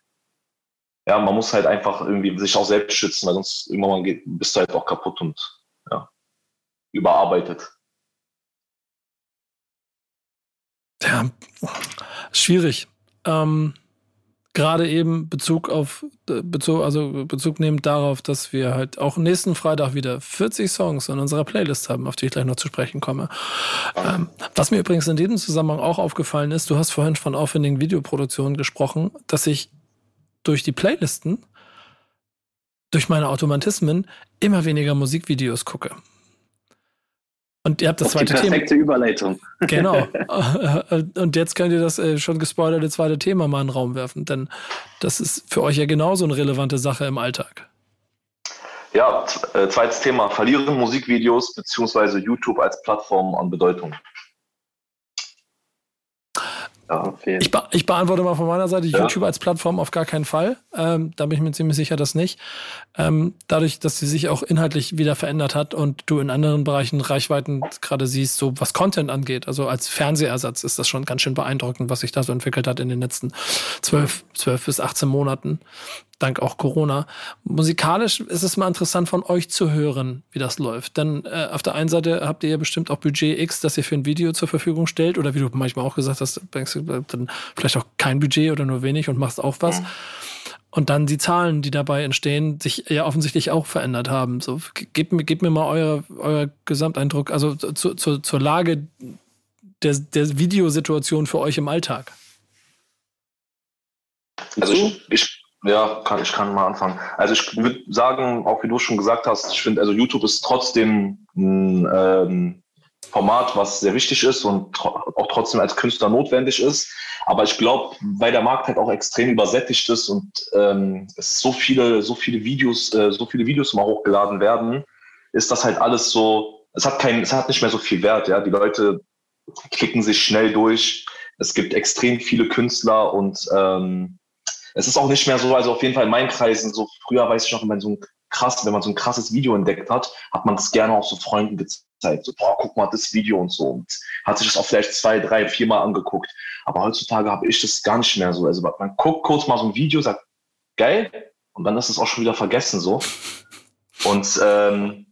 ja, man muss halt einfach irgendwie sich auch selbst schützen, weil sonst irgendwann geht, bist du halt auch kaputt und ja, überarbeitet. Ja, schwierig ähm, gerade eben Bezug auf Bezug, also Bezug nehmend darauf, dass wir halt auch nächsten Freitag wieder 40 Songs in unserer Playlist haben, auf die ich gleich noch zu sprechen komme. Ähm, was mir übrigens in diesem Zusammenhang auch aufgefallen ist, du hast vorhin von aufwendigen Videoproduktionen gesprochen, dass ich durch die Playlisten, durch meine Automatismen immer weniger Musikvideos gucke. Und ihr habt das zweite Thema. Die perfekte Thema. Überleitung. Genau. Und jetzt könnt ihr das äh, schon gespoilerte zweite Thema mal in den Raum werfen, denn das ist für euch ja genauso eine relevante Sache im Alltag. Ja, äh, zweites Thema. Verlieren Musikvideos bzw. YouTube als Plattform an Bedeutung? Ja, ich, be ich, beantworte mal von meiner Seite, ja. YouTube als Plattform auf gar keinen Fall. Ähm, da bin ich mir ziemlich sicher, dass nicht. Ähm, dadurch, dass sie sich auch inhaltlich wieder verändert hat und du in anderen Bereichen Reichweiten gerade siehst, so was Content angeht. Also als Fernsehersatz ist das schon ganz schön beeindruckend, was sich da so entwickelt hat in den letzten zwölf, zwölf bis 18 Monaten dank auch Corona. Musikalisch ist es mal interessant von euch zu hören, wie das läuft. Denn äh, auf der einen Seite habt ihr ja bestimmt auch Budget X, das ihr für ein Video zur Verfügung stellt. Oder wie du manchmal auch gesagt hast, dann vielleicht auch kein Budget oder nur wenig und machst auch was. Und dann die Zahlen, die dabei entstehen, sich ja offensichtlich auch verändert haben. So, gebt, mir, gebt mir mal euer, euer Gesamteindruck, also zu, zu, zur Lage der, der Videosituation für euch im Alltag. Also ich, ich ja, kann, ich kann mal anfangen. Also ich würde sagen, auch wie du schon gesagt hast, ich finde, also YouTube ist trotzdem ein ähm, Format, was sehr wichtig ist und tro auch trotzdem als Künstler notwendig ist. Aber ich glaube, weil der Markt halt auch extrem übersättigt ist und ähm, es so viele, so viele Videos, äh, so viele Videos mal hochgeladen werden, ist das halt alles so, es hat kein, es hat nicht mehr so viel Wert, ja. Die Leute klicken sich schnell durch. Es gibt extrem viele Künstler und ähm, es ist auch nicht mehr so, also auf jeden Fall in meinen Kreisen, so früher weiß ich noch, wenn man so ein krass, wenn man so ein krasses Video entdeckt hat, hat man das gerne auch so Freunden gezeigt. So, boah, guck mal das Video und so. Und hat sich das auch vielleicht zwei, drei, vier Mal angeguckt. Aber heutzutage habe ich das gar nicht mehr so. Also man guckt kurz mal so ein Video, sagt, geil, und dann ist es auch schon wieder vergessen so. Und ähm,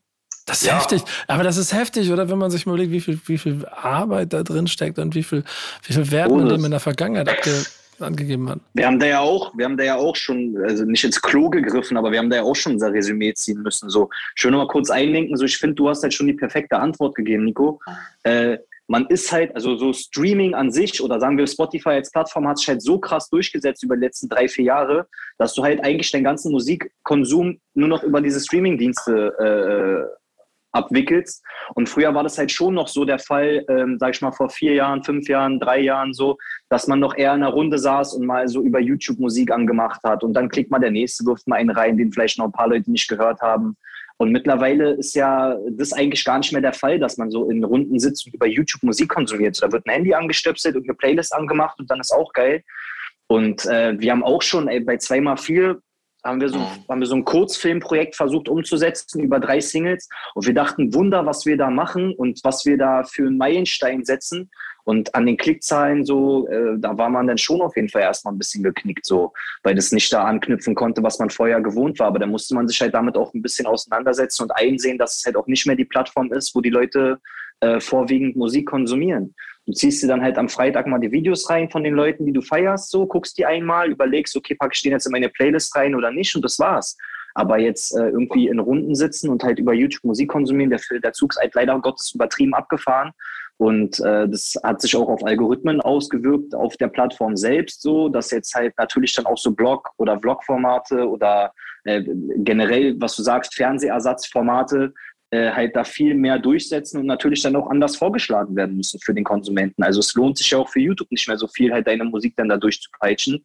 das ist ja. heftig. Aber das ist heftig, oder? Wenn man sich mal überlegt, wie viel, wie viel Arbeit da drin steckt und wie viel, wie viel Wert man dem in der Vergangenheit abge angegeben hat. Wir haben da ja auch, wir haben da ja auch schon, also nicht ins Klo gegriffen, aber wir haben da ja auch schon unser Resümee ziehen müssen. So, schön nochmal kurz einlenken. So, ich finde, du hast halt schon die perfekte Antwort gegeben, Nico. Äh, man ist halt, also so Streaming an sich oder sagen wir Spotify als Plattform hat sich halt so krass durchgesetzt über die letzten drei, vier Jahre, dass du halt eigentlich deinen ganzen Musikkonsum nur noch über diese Streamingdienste äh, abwickelst. Und früher war das halt schon noch so der Fall, ähm, sag ich mal, vor vier Jahren, fünf Jahren, drei Jahren so, dass man noch eher in einer Runde saß und mal so über YouTube Musik angemacht hat. Und dann klickt mal der nächste, wirft mal einen rein, den vielleicht noch ein paar Leute nicht gehört haben. Und mittlerweile ist ja das eigentlich gar nicht mehr der Fall, dass man so in Runden sitzt und über YouTube Musik konsumiert. Da wird ein Handy angestöpselt und eine Playlist angemacht und dann ist auch geil. Und äh, wir haben auch schon ey, bei 2x4 haben wir so, mhm. haben wir so ein Kurzfilmprojekt versucht umzusetzen über drei Singles. Und wir dachten, Wunder, was wir da machen und was wir da für einen Meilenstein setzen. Und an den Klickzahlen so, äh, da war man dann schon auf jeden Fall erstmal ein bisschen geknickt, so, weil das nicht da anknüpfen konnte, was man vorher gewohnt war. Aber da musste man sich halt damit auch ein bisschen auseinandersetzen und einsehen, dass es halt auch nicht mehr die Plattform ist, wo die Leute äh, vorwiegend Musik konsumieren. Du ziehst dir dann halt am Freitag mal die Videos rein von den Leuten, die du feierst, so, guckst die einmal, überlegst, okay, packe ich den jetzt in meine Playlist rein oder nicht und das war's. Aber jetzt äh, irgendwie in Runden sitzen und halt über YouTube Musik konsumieren, der, der Zug ist halt leider Gottes übertrieben abgefahren. Und äh, das hat sich auch auf Algorithmen ausgewirkt, auf der Plattform selbst so, dass jetzt halt natürlich dann auch so Blog- oder Vlog-Formate oder äh, generell, was du sagst, Fernsehersatzformate äh, halt da viel mehr durchsetzen und natürlich dann auch anders vorgeschlagen werden müssen für den Konsumenten. Also es lohnt sich ja auch für YouTube nicht mehr so viel, halt deine Musik dann da durchzupeitschen.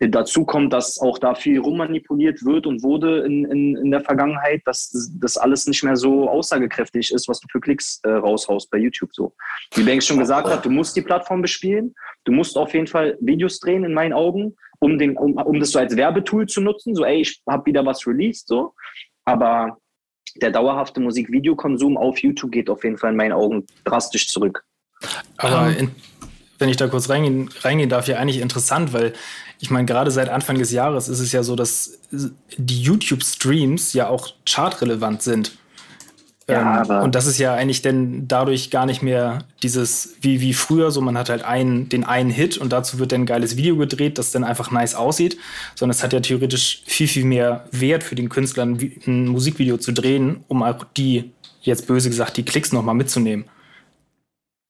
Dazu kommt, dass auch da viel rummanipuliert wird und wurde in, in, in der Vergangenheit, dass das alles nicht mehr so aussagekräftig ist, was du für Klicks äh, raushaust bei YouTube so. Wie Banks schon gesagt hat, du musst die Plattform bespielen, du musst auf jeden Fall Videos drehen, in meinen Augen, um, den, um, um das so als Werbetool zu nutzen, so ey, ich habe wieder was released, so. Aber der dauerhafte Musikvideokonsum auf YouTube geht auf jeden Fall in meinen Augen drastisch zurück. Aber ähm. in, wenn ich da kurz reingehen, reingehen darf, ja eigentlich interessant, weil ich meine, gerade seit Anfang des Jahres ist es ja so, dass die YouTube-Streams ja auch chartrelevant sind. Ja, ähm, und das ist ja eigentlich denn dadurch gar nicht mehr dieses wie, wie früher, so man hat halt einen, den einen Hit und dazu wird dann ein geiles Video gedreht, das dann einfach nice aussieht, sondern es hat ja theoretisch viel, viel mehr Wert für den Künstler, ein, ein Musikvideo zu drehen, um auch die, jetzt böse gesagt, die Klicks nochmal mitzunehmen.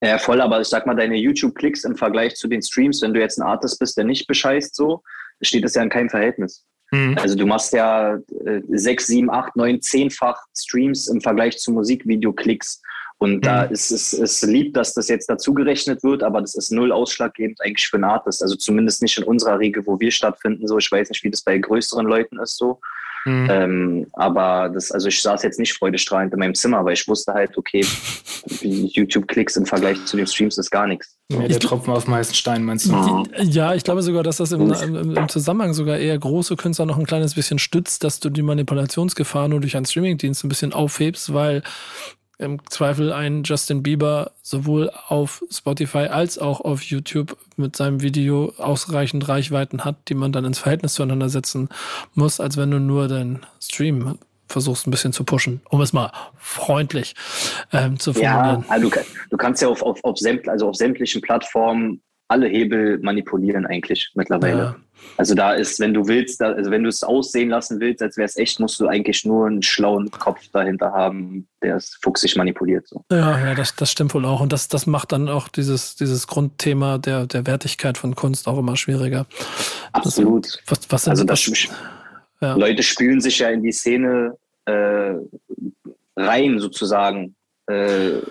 Ja, voll, aber ich sag mal, deine YouTube-Klicks im Vergleich zu den Streams, wenn du jetzt ein Artist bist, der nicht bescheißt, so, steht das ja in keinem Verhältnis. Mhm. Also du machst ja äh, sechs, sieben, acht, neun, zehnfach Streams im Vergleich zu Musikvideoklicks. Und mhm. da ist es ist lieb, dass das jetzt dazu gerechnet wird, aber das ist null ausschlaggebend eigentlich für ein Artist. Also zumindest nicht in unserer Regel, wo wir stattfinden. So, ich weiß nicht, wie das bei größeren Leuten ist so. Mhm. Ähm, aber das, also ich saß jetzt nicht freudestrahlend in meinem Zimmer, weil ich wusste halt, okay, YouTube-Klicks im Vergleich zu den Streams ist gar nichts. Ja, der Tropfen auf dem heißen Stein, meinst du? Mhm. Ja, ich glaube sogar, dass das im, im, im, Zusammenhang sogar eher große Künstler noch ein kleines bisschen stützt, dass du die Manipulationsgefahr nur durch einen Streamingdienst ein bisschen aufhebst, weil im Zweifel ein Justin Bieber sowohl auf Spotify als auch auf YouTube mit seinem Video ausreichend Reichweiten hat, die man dann ins Verhältnis zueinander setzen muss, als wenn du nur deinen Stream versuchst ein bisschen zu pushen, um es mal freundlich ähm, zu formulieren. Ja, also du, du kannst ja auf, auf, auf, sämt, also auf sämtlichen Plattformen alle Hebel manipulieren eigentlich mittlerweile. Ja. Also da ist, wenn du willst, da, also wenn du es aussehen lassen willst, als wäre es echt, musst du eigentlich nur einen schlauen Kopf dahinter haben, der es fuchsig manipuliert. So. Ja, ja, das, das stimmt wohl auch. Und das, das macht dann auch dieses, dieses Grundthema der, der Wertigkeit von Kunst auch immer schwieriger. Absolut. Das, was, was also das, ja. Leute spülen sich ja in die Szene äh, rein sozusagen. Äh,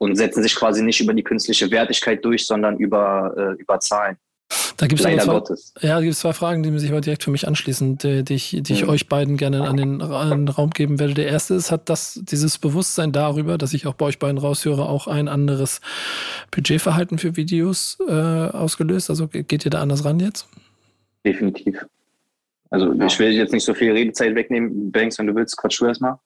und setzen sich quasi nicht über die künstliche Wertigkeit durch, sondern über, äh, über Zahlen. Da gibt es zwei, ja, zwei Fragen, die sich aber direkt für mich anschließen, die, die ich, die ich mhm. euch beiden gerne an den, an den, Raum geben werde. Der erste ist, hat das, dieses Bewusstsein darüber, dass ich auch bei euch beiden raushöre, auch ein anderes Budgetverhalten für Videos äh, ausgelöst? Also geht ihr da anders ran jetzt? Definitiv. Also ich will jetzt nicht so viel Redezeit wegnehmen. Banks, wenn du willst, quatsch du erstmal.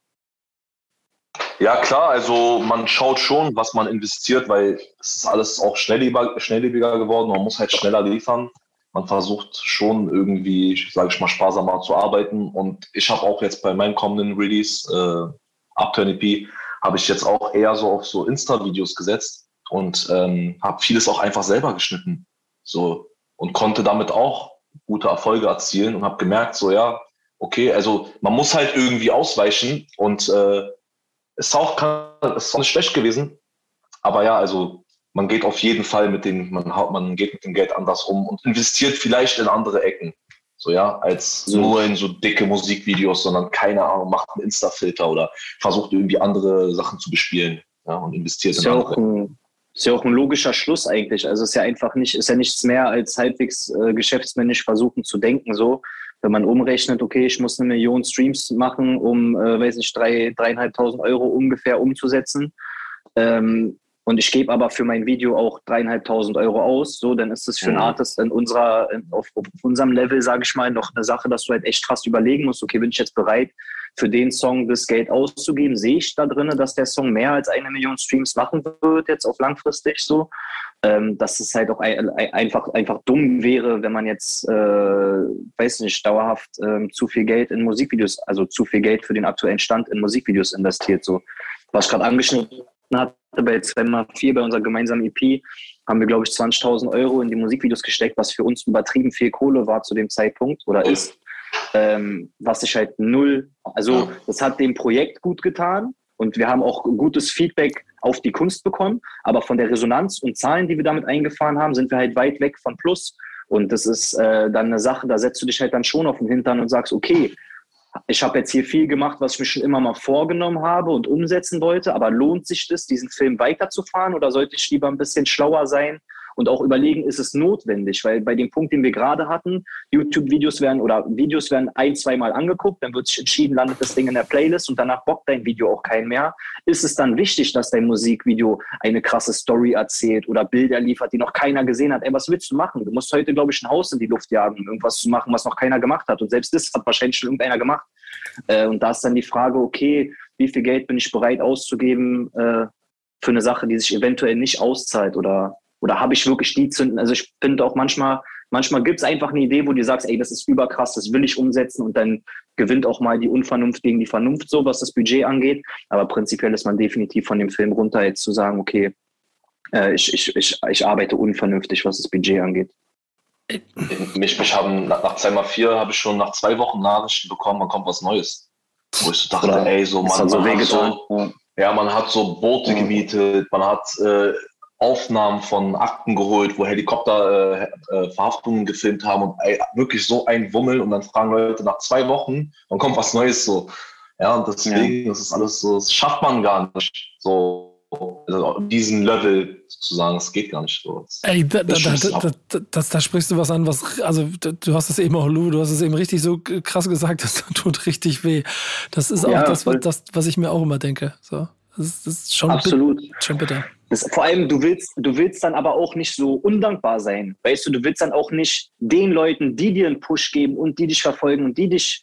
Ja, klar, also man schaut schon, was man investiert, weil es ist alles auch schnelllebiger, schnelllebiger geworden. Man muss halt schneller liefern. Man versucht schon irgendwie, sage ich mal, sparsamer zu arbeiten. Und ich habe auch jetzt bei meinem kommenden Release, äh, Upturn EP, habe ich jetzt auch eher so auf so Insta-Videos gesetzt und ähm, habe vieles auch einfach selber geschnitten. So und konnte damit auch gute Erfolge erzielen und habe gemerkt, so ja, okay, also man muss halt irgendwie ausweichen und äh, ist auch, ist auch nicht schlecht gewesen. Aber ja, also man geht auf jeden Fall mit dem, man, man geht mit dem Geld anders um und investiert vielleicht in andere Ecken. So ja, als so. nur in so dicke Musikvideos, sondern keine Ahnung, macht einen Insta-Filter oder versucht irgendwie andere Sachen zu bespielen ja, und investiert ist in ja andere. Auch ein, ist ja auch ein logischer Schluss eigentlich. Also es ist ja einfach nicht, ist ja nichts mehr als halbwegs äh, geschäftsmännisch versuchen zu denken. So, wenn man umrechnet, okay, ich muss eine Million Streams machen, um, äh, weiß nicht, drei, dreieinhalbtausend Euro ungefähr umzusetzen. Ähm, und ich gebe aber für mein Video auch dreieinhalbtausend Euro aus, so, dann ist das für einen mhm. Artist in unserer, in, auf, auf, unserem Level, sage ich mal, noch eine Sache, dass du halt echt krass überlegen musst, okay, bin ich jetzt bereit, für den Song das Geld auszugeben? Sehe ich da drin, dass der Song mehr als eine Million Streams machen wird, jetzt auf langfristig so? Ähm, dass es halt auch ein, einfach, einfach dumm wäre, wenn man jetzt, äh, weiß nicht, dauerhaft äh, zu viel Geld in Musikvideos, also zu viel Geld für den aktuellen Stand in Musikvideos investiert. So, was ich gerade angeschnitten hatte bei 2x4, bei unserer gemeinsamen EP, haben wir, glaube ich, 20.000 Euro in die Musikvideos gesteckt, was für uns übertrieben viel Kohle war zu dem Zeitpunkt oder ist. Ähm, was ich halt null, also das hat dem Projekt gut getan und wir haben auch gutes Feedback auf die Kunst bekommen, aber von der Resonanz und Zahlen, die wir damit eingefahren haben, sind wir halt weit weg von Plus. Und das ist äh, dann eine Sache, da setzt du dich halt dann schon auf den Hintern und sagst, okay, ich habe jetzt hier viel gemacht, was ich mir schon immer mal vorgenommen habe und umsetzen wollte, aber lohnt sich das, diesen Film weiterzufahren oder sollte ich lieber ein bisschen schlauer sein und auch überlegen, ist es notwendig? Weil bei dem Punkt, den wir gerade hatten, YouTube-Videos werden oder Videos werden ein, zweimal angeguckt, dann wird sich entschieden, landet das Ding in der Playlist und danach bockt dein Video auch kein mehr. Ist es dann wichtig, dass dein Musikvideo eine krasse Story erzählt oder Bilder liefert, die noch keiner gesehen hat? Ey, was willst du machen? Du musst heute, glaube ich, ein Haus in die Luft jagen, um irgendwas zu machen, was noch keiner gemacht hat. Und selbst das hat wahrscheinlich schon irgendeiner gemacht. Äh, und da ist dann die Frage, okay, wie viel Geld bin ich bereit auszugeben äh, für eine Sache, die sich eventuell nicht auszahlt oder, oder habe ich wirklich die Zünden? Also ich finde auch manchmal, manchmal gibt es einfach eine Idee, wo du sagst, ey, das ist überkrass, das will ich umsetzen und dann gewinnt auch mal die Unvernunft gegen die Vernunft so, was das Budget angeht. Aber prinzipiell ist man definitiv von dem Film runter, jetzt zu sagen, okay, äh, ich, ich, ich, ich arbeite unvernünftig, was das Budget angeht. Mich, mich haben nach, nach 2x4 habe ich schon nach zwei Wochen Nachrichten bekommen, man kommt was Neues. Wo ich so dachte, Oder ey, so man, so man hat so, ja, man hat so Boote mhm. gemietet, man hat äh, Aufnahmen von Akten geholt, wo Helikopter äh, äh, Verhaftungen gefilmt haben und ey, wirklich so ein Wummel und dann fragen Leute nach zwei Wochen, dann kommt was Neues so. Ja, und deswegen, ja. das ist alles so, das schafft man gar nicht. So, also auf diesem Level zu sagen, es geht gar nicht so. Ey, da, da, da, da, da, sprichst du was an, was, also du hast es eben auch, Lou, du hast es eben richtig so krass gesagt, das tut richtig weh. Das ist auch ja, das, was, das, was ich mir auch immer denke. So. Das, das ist schon Absolut. Bitter, schon bitter. Das, vor allem, du willst, du willst dann aber auch nicht so undankbar sein. Weißt du, du willst dann auch nicht den Leuten, die dir einen Push geben und die dich verfolgen und die dich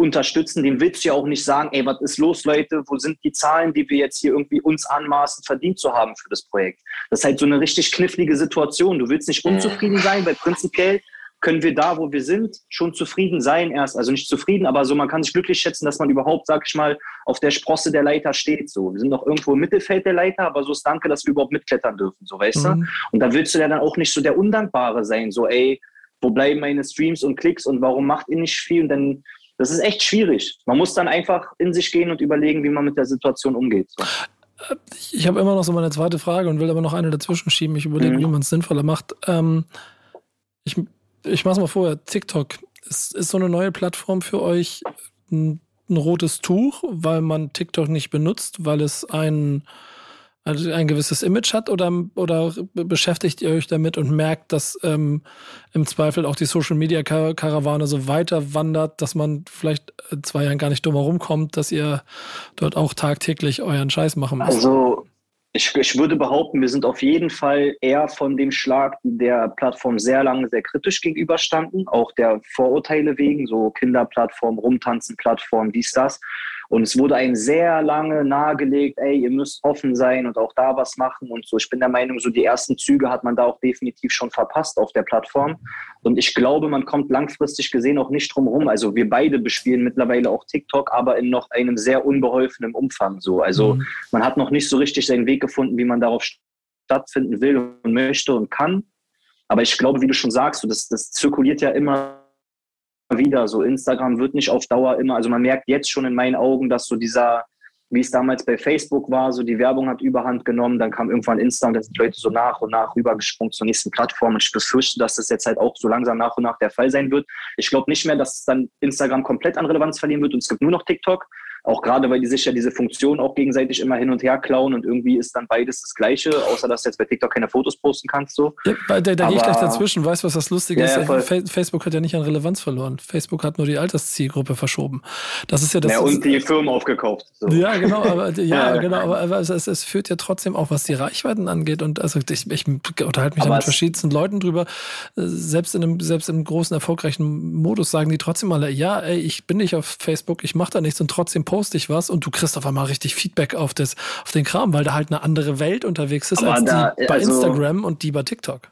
unterstützen, dem willst du ja auch nicht sagen, ey, was ist los, Leute, wo sind die Zahlen, die wir jetzt hier irgendwie uns anmaßen, verdient zu haben für das Projekt. Das ist halt so eine richtig knifflige Situation. Du willst nicht unzufrieden sein, weil prinzipiell können wir da, wo wir sind, schon zufrieden sein erst. Also nicht zufrieden, aber so, man kann sich glücklich schätzen, dass man überhaupt, sag ich mal, auf der Sprosse der Leiter steht. So, wir sind noch irgendwo im Mittelfeld der Leiter, aber so ist Danke, dass wir überhaupt mitklettern dürfen, so, weißt mhm. du? Und da willst du ja dann auch nicht so der Undankbare sein, so, ey, wo bleiben meine Streams und Klicks und warum macht ihr nicht viel? Und dann das ist echt schwierig. Man muss dann einfach in sich gehen und überlegen, wie man mit der Situation umgeht. So. Ich habe immer noch so meine zweite Frage und will aber noch eine dazwischen schieben. Ich überlege, mhm. wie man es sinnvoller macht. Ähm, ich ich mache es mal vorher. TikTok ist, ist so eine neue Plattform für euch ein, ein rotes Tuch, weil man TikTok nicht benutzt, weil es ein also ein gewisses Image hat oder, oder beschäftigt ihr euch damit und merkt, dass ähm, im Zweifel auch die Social Media Karawane so weiter wandert, dass man vielleicht in zwei Jahren gar nicht drum herum kommt, dass ihr dort auch tagtäglich euren Scheiß machen müsst? Also ich, ich würde behaupten, wir sind auf jeden Fall eher von dem Schlag, der Plattform sehr lange sehr kritisch gegenüberstanden, auch der Vorurteile wegen, so Kinderplattform, Rumtanzen-Plattform, dies, das. Und es wurde einem sehr lange nahegelegt, ey, ihr müsst offen sein und auch da was machen und so. Ich bin der Meinung, so die ersten Züge hat man da auch definitiv schon verpasst auf der Plattform. Und ich glaube, man kommt langfristig gesehen auch nicht drum rum. Also wir beide bespielen mittlerweile auch TikTok, aber in noch einem sehr unbeholfenen Umfang so. Also mhm. man hat noch nicht so richtig seinen Weg gefunden, wie man darauf stattfinden will und möchte und kann. Aber ich glaube, wie du schon sagst, so das, das zirkuliert ja immer wieder. So Instagram wird nicht auf Dauer immer, also man merkt jetzt schon in meinen Augen, dass so dieser, wie es damals bei Facebook war, so die Werbung hat überhand genommen, dann kam irgendwann Insta und dann sind Leute so nach und nach rübergesprungen zur nächsten Plattform. Und ich befürchte, dass das jetzt halt auch so langsam nach und nach der Fall sein wird. Ich glaube nicht mehr, dass dann Instagram komplett an Relevanz verlieren wird und es gibt nur noch TikTok. Auch gerade, weil die sich ja diese Funktion auch gegenseitig immer hin und her klauen und irgendwie ist dann beides das Gleiche, außer dass du jetzt bei TikTok keine Fotos posten kannst. So. Ja, da da gehe ich gleich dazwischen. Weißt du, was das Lustige ja, ist? Ja, Facebook hat ja nicht an Relevanz verloren. Facebook hat nur die Alterszielgruppe verschoben. Das ist ja das. Ja, und die Firmen aufgekauft. So. Ja, genau, aber, ja, genau, aber, aber es, es, führt ja trotzdem auch, was die Reichweiten angeht. Und also ich, ich unterhalte mich da mit verschiedensten Leuten drüber. Selbst in einem, selbst im großen, erfolgreichen Modus sagen die trotzdem alle, ja, ey, ich bin nicht auf Facebook, ich mache da nichts und trotzdem poste ich was und du kriegst auf einmal richtig Feedback auf, das, auf den Kram, weil da halt eine andere Welt unterwegs ist aber als da, die bei also, Instagram und die bei TikTok.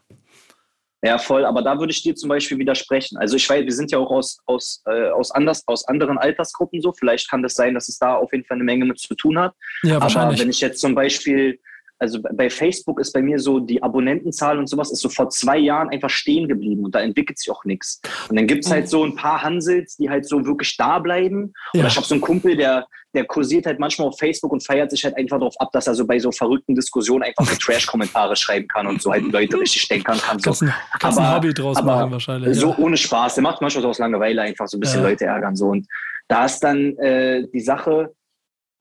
Ja, voll, aber da würde ich dir zum Beispiel widersprechen. Also ich weiß, wir sind ja auch aus, aus, äh, aus, anders, aus anderen Altersgruppen so. Vielleicht kann das sein, dass es da auf jeden Fall eine Menge mit zu tun hat. Ja, wahrscheinlich. Aber wenn ich jetzt zum Beispiel also bei Facebook ist bei mir so die Abonnentenzahl und sowas ist so vor zwei Jahren einfach stehen geblieben und da entwickelt sich auch nichts. Und dann gibt's halt so ein paar Hansels, die halt so wirklich da bleiben. Ja. Oder ich habe so einen Kumpel, der, der kursiert halt manchmal auf Facebook und feiert sich halt einfach darauf ab, dass er so bei so verrückten Diskussionen einfach so Trash-Kommentare schreiben kann und so halt Leute richtig stänkern kann. So. Kannst kannst aber, ein Hobby draus aber machen wahrscheinlich. So ja. ohne Spaß. Der macht manchmal so aus Langeweile einfach so ein bisschen ja. Leute ärgern. So. Und da ist dann äh, die Sache,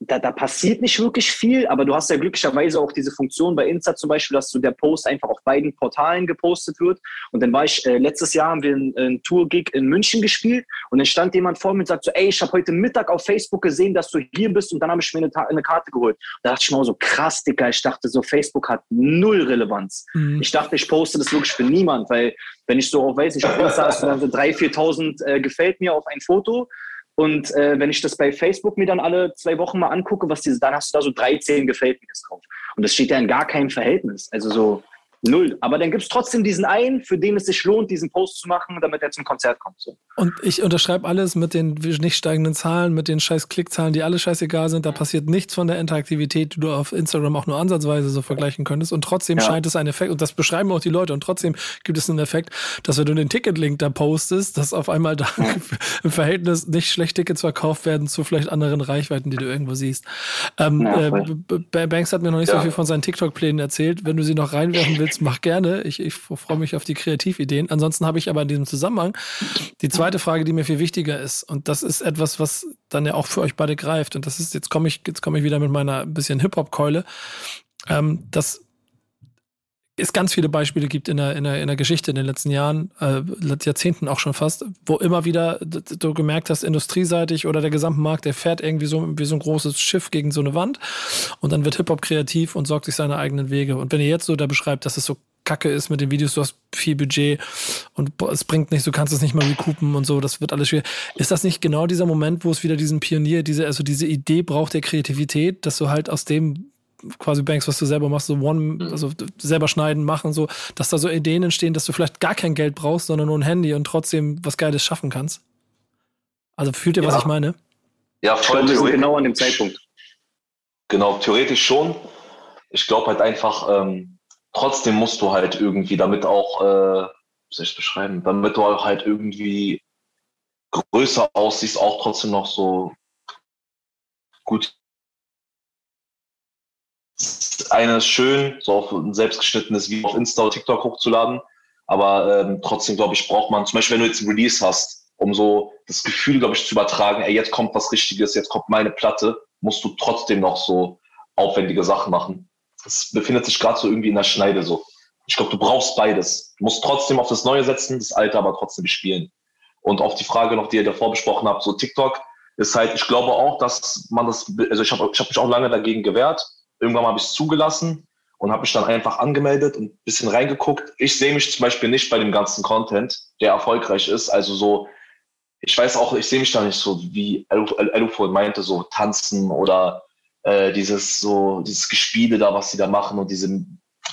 da, da passiert nicht wirklich viel, aber du hast ja glücklicherweise auch diese Funktion bei Insta zum Beispiel, dass so der Post einfach auf beiden Portalen gepostet wird. Und dann war ich, äh, letztes Jahr haben wir einen, einen Tour-Gig in München gespielt und dann stand jemand vor mir und sagt so, ey, ich habe heute Mittag auf Facebook gesehen, dass du hier bist und dann habe ich mir eine, eine, Karte geholt. Da dachte ich mir so, krass, Dicker, ich dachte so, Facebook hat null Relevanz. Mhm. Ich dachte, ich poste das wirklich für niemand, weil wenn ich so auf, weiß nicht, auf Insta hast du dann so 3.000, 4.000 äh, gefällt mir auf ein Foto und äh, wenn ich das bei Facebook mir dann alle zwei Wochen mal angucke, was diese, dann hast du da so 13 gefällt mir drauf. Und das steht ja in gar keinem Verhältnis. Also so, Null. Aber dann gibt es trotzdem diesen einen, für den es sich lohnt, diesen Post zu machen, damit er zum Konzert kommt. So. Und ich unterschreibe alles mit den nicht steigenden Zahlen, mit den scheiß Klickzahlen, die alle scheißegal sind. Da passiert nichts von der Interaktivität, die du auf Instagram auch nur ansatzweise so vergleichen könntest. Und trotzdem ja. scheint es ein Effekt, und das beschreiben auch die Leute, und trotzdem gibt es einen Effekt, dass wenn du den Ticketlink da postest, dass auf einmal da ja. im Verhältnis nicht schlecht Tickets verkauft werden zu vielleicht anderen Reichweiten, die du irgendwo siehst. Ähm, ja, äh, Banks hat mir noch nicht so viel von seinen TikTok-Plänen erzählt. Wenn du sie noch reinwerfen willst, willst, mach gerne. Ich, ich freue mich auf die Kreativideen. Ansonsten habe ich aber in diesem Zusammenhang die zweite Frage, die mir viel wichtiger ist. Und das ist etwas, was dann ja auch für euch beide greift. Und das ist, jetzt komme ich, jetzt komme ich wieder mit meiner bisschen Hip-Hop-Keule. ähm, dass es ganz viele Beispiele gibt in der, in der, in der Geschichte in den letzten Jahren, äh, Jahrzehnten auch schon fast, wo immer wieder du gemerkt hast, industrieseitig oder der gesamte Markt, der fährt irgendwie so wie so ein großes Schiff gegen so eine Wand und dann wird Hip-Hop kreativ und sorgt sich seine eigenen Wege. Und wenn ihr jetzt so da beschreibt, dass es so kacke ist mit den Videos, du hast viel Budget und es bringt nicht, du kannst es nicht mal recoupen und so, das wird alles schwer. Ist das nicht genau dieser Moment, wo es wieder diesen Pionier, diese, also diese Idee braucht der Kreativität, dass du halt aus dem quasi Banks, was du selber machst, so One, mhm. also selber schneiden, machen, so, dass da so Ideen entstehen, dass du vielleicht gar kein Geld brauchst, sondern nur ein Handy und trotzdem was Geiles schaffen kannst. Also fühlt ihr, ja. was ich meine? Ja, voll ich glaube, genau an dem Zeitpunkt. Genau, theoretisch schon. Ich glaube halt einfach, ähm, trotzdem musst du halt irgendwie damit auch, äh, wie soll ich beschreiben, damit du halt irgendwie größer aussiehst, auch trotzdem noch so gut eine schön, so auf ein selbstgeschnittenes Video auf Insta oder TikTok hochzuladen. Aber ähm, trotzdem, glaube ich, braucht man, zum Beispiel, wenn du jetzt ein Release hast, um so das Gefühl, glaube ich, zu übertragen, ey, jetzt kommt was Richtiges, jetzt kommt meine Platte, musst du trotzdem noch so aufwendige Sachen machen. Das befindet sich gerade so irgendwie in der Schneide so. Ich glaube, du brauchst beides. Du musst trotzdem auf das Neue setzen, das Alte aber trotzdem spielen. Und auf die Frage noch, die ihr davor besprochen habt, so TikTok, ist halt, ich glaube auch, dass man das, also ich habe ich hab mich auch lange dagegen gewehrt, Irgendwann habe ich es zugelassen und habe mich dann einfach angemeldet und ein bisschen reingeguckt. Ich sehe mich zum Beispiel nicht bei dem ganzen Content, der erfolgreich ist. Also so, ich weiß auch, ich sehe mich da nicht so, wie Elufo meinte, so tanzen oder äh, dieses so, dieses Gespiele da, was sie da machen und diese,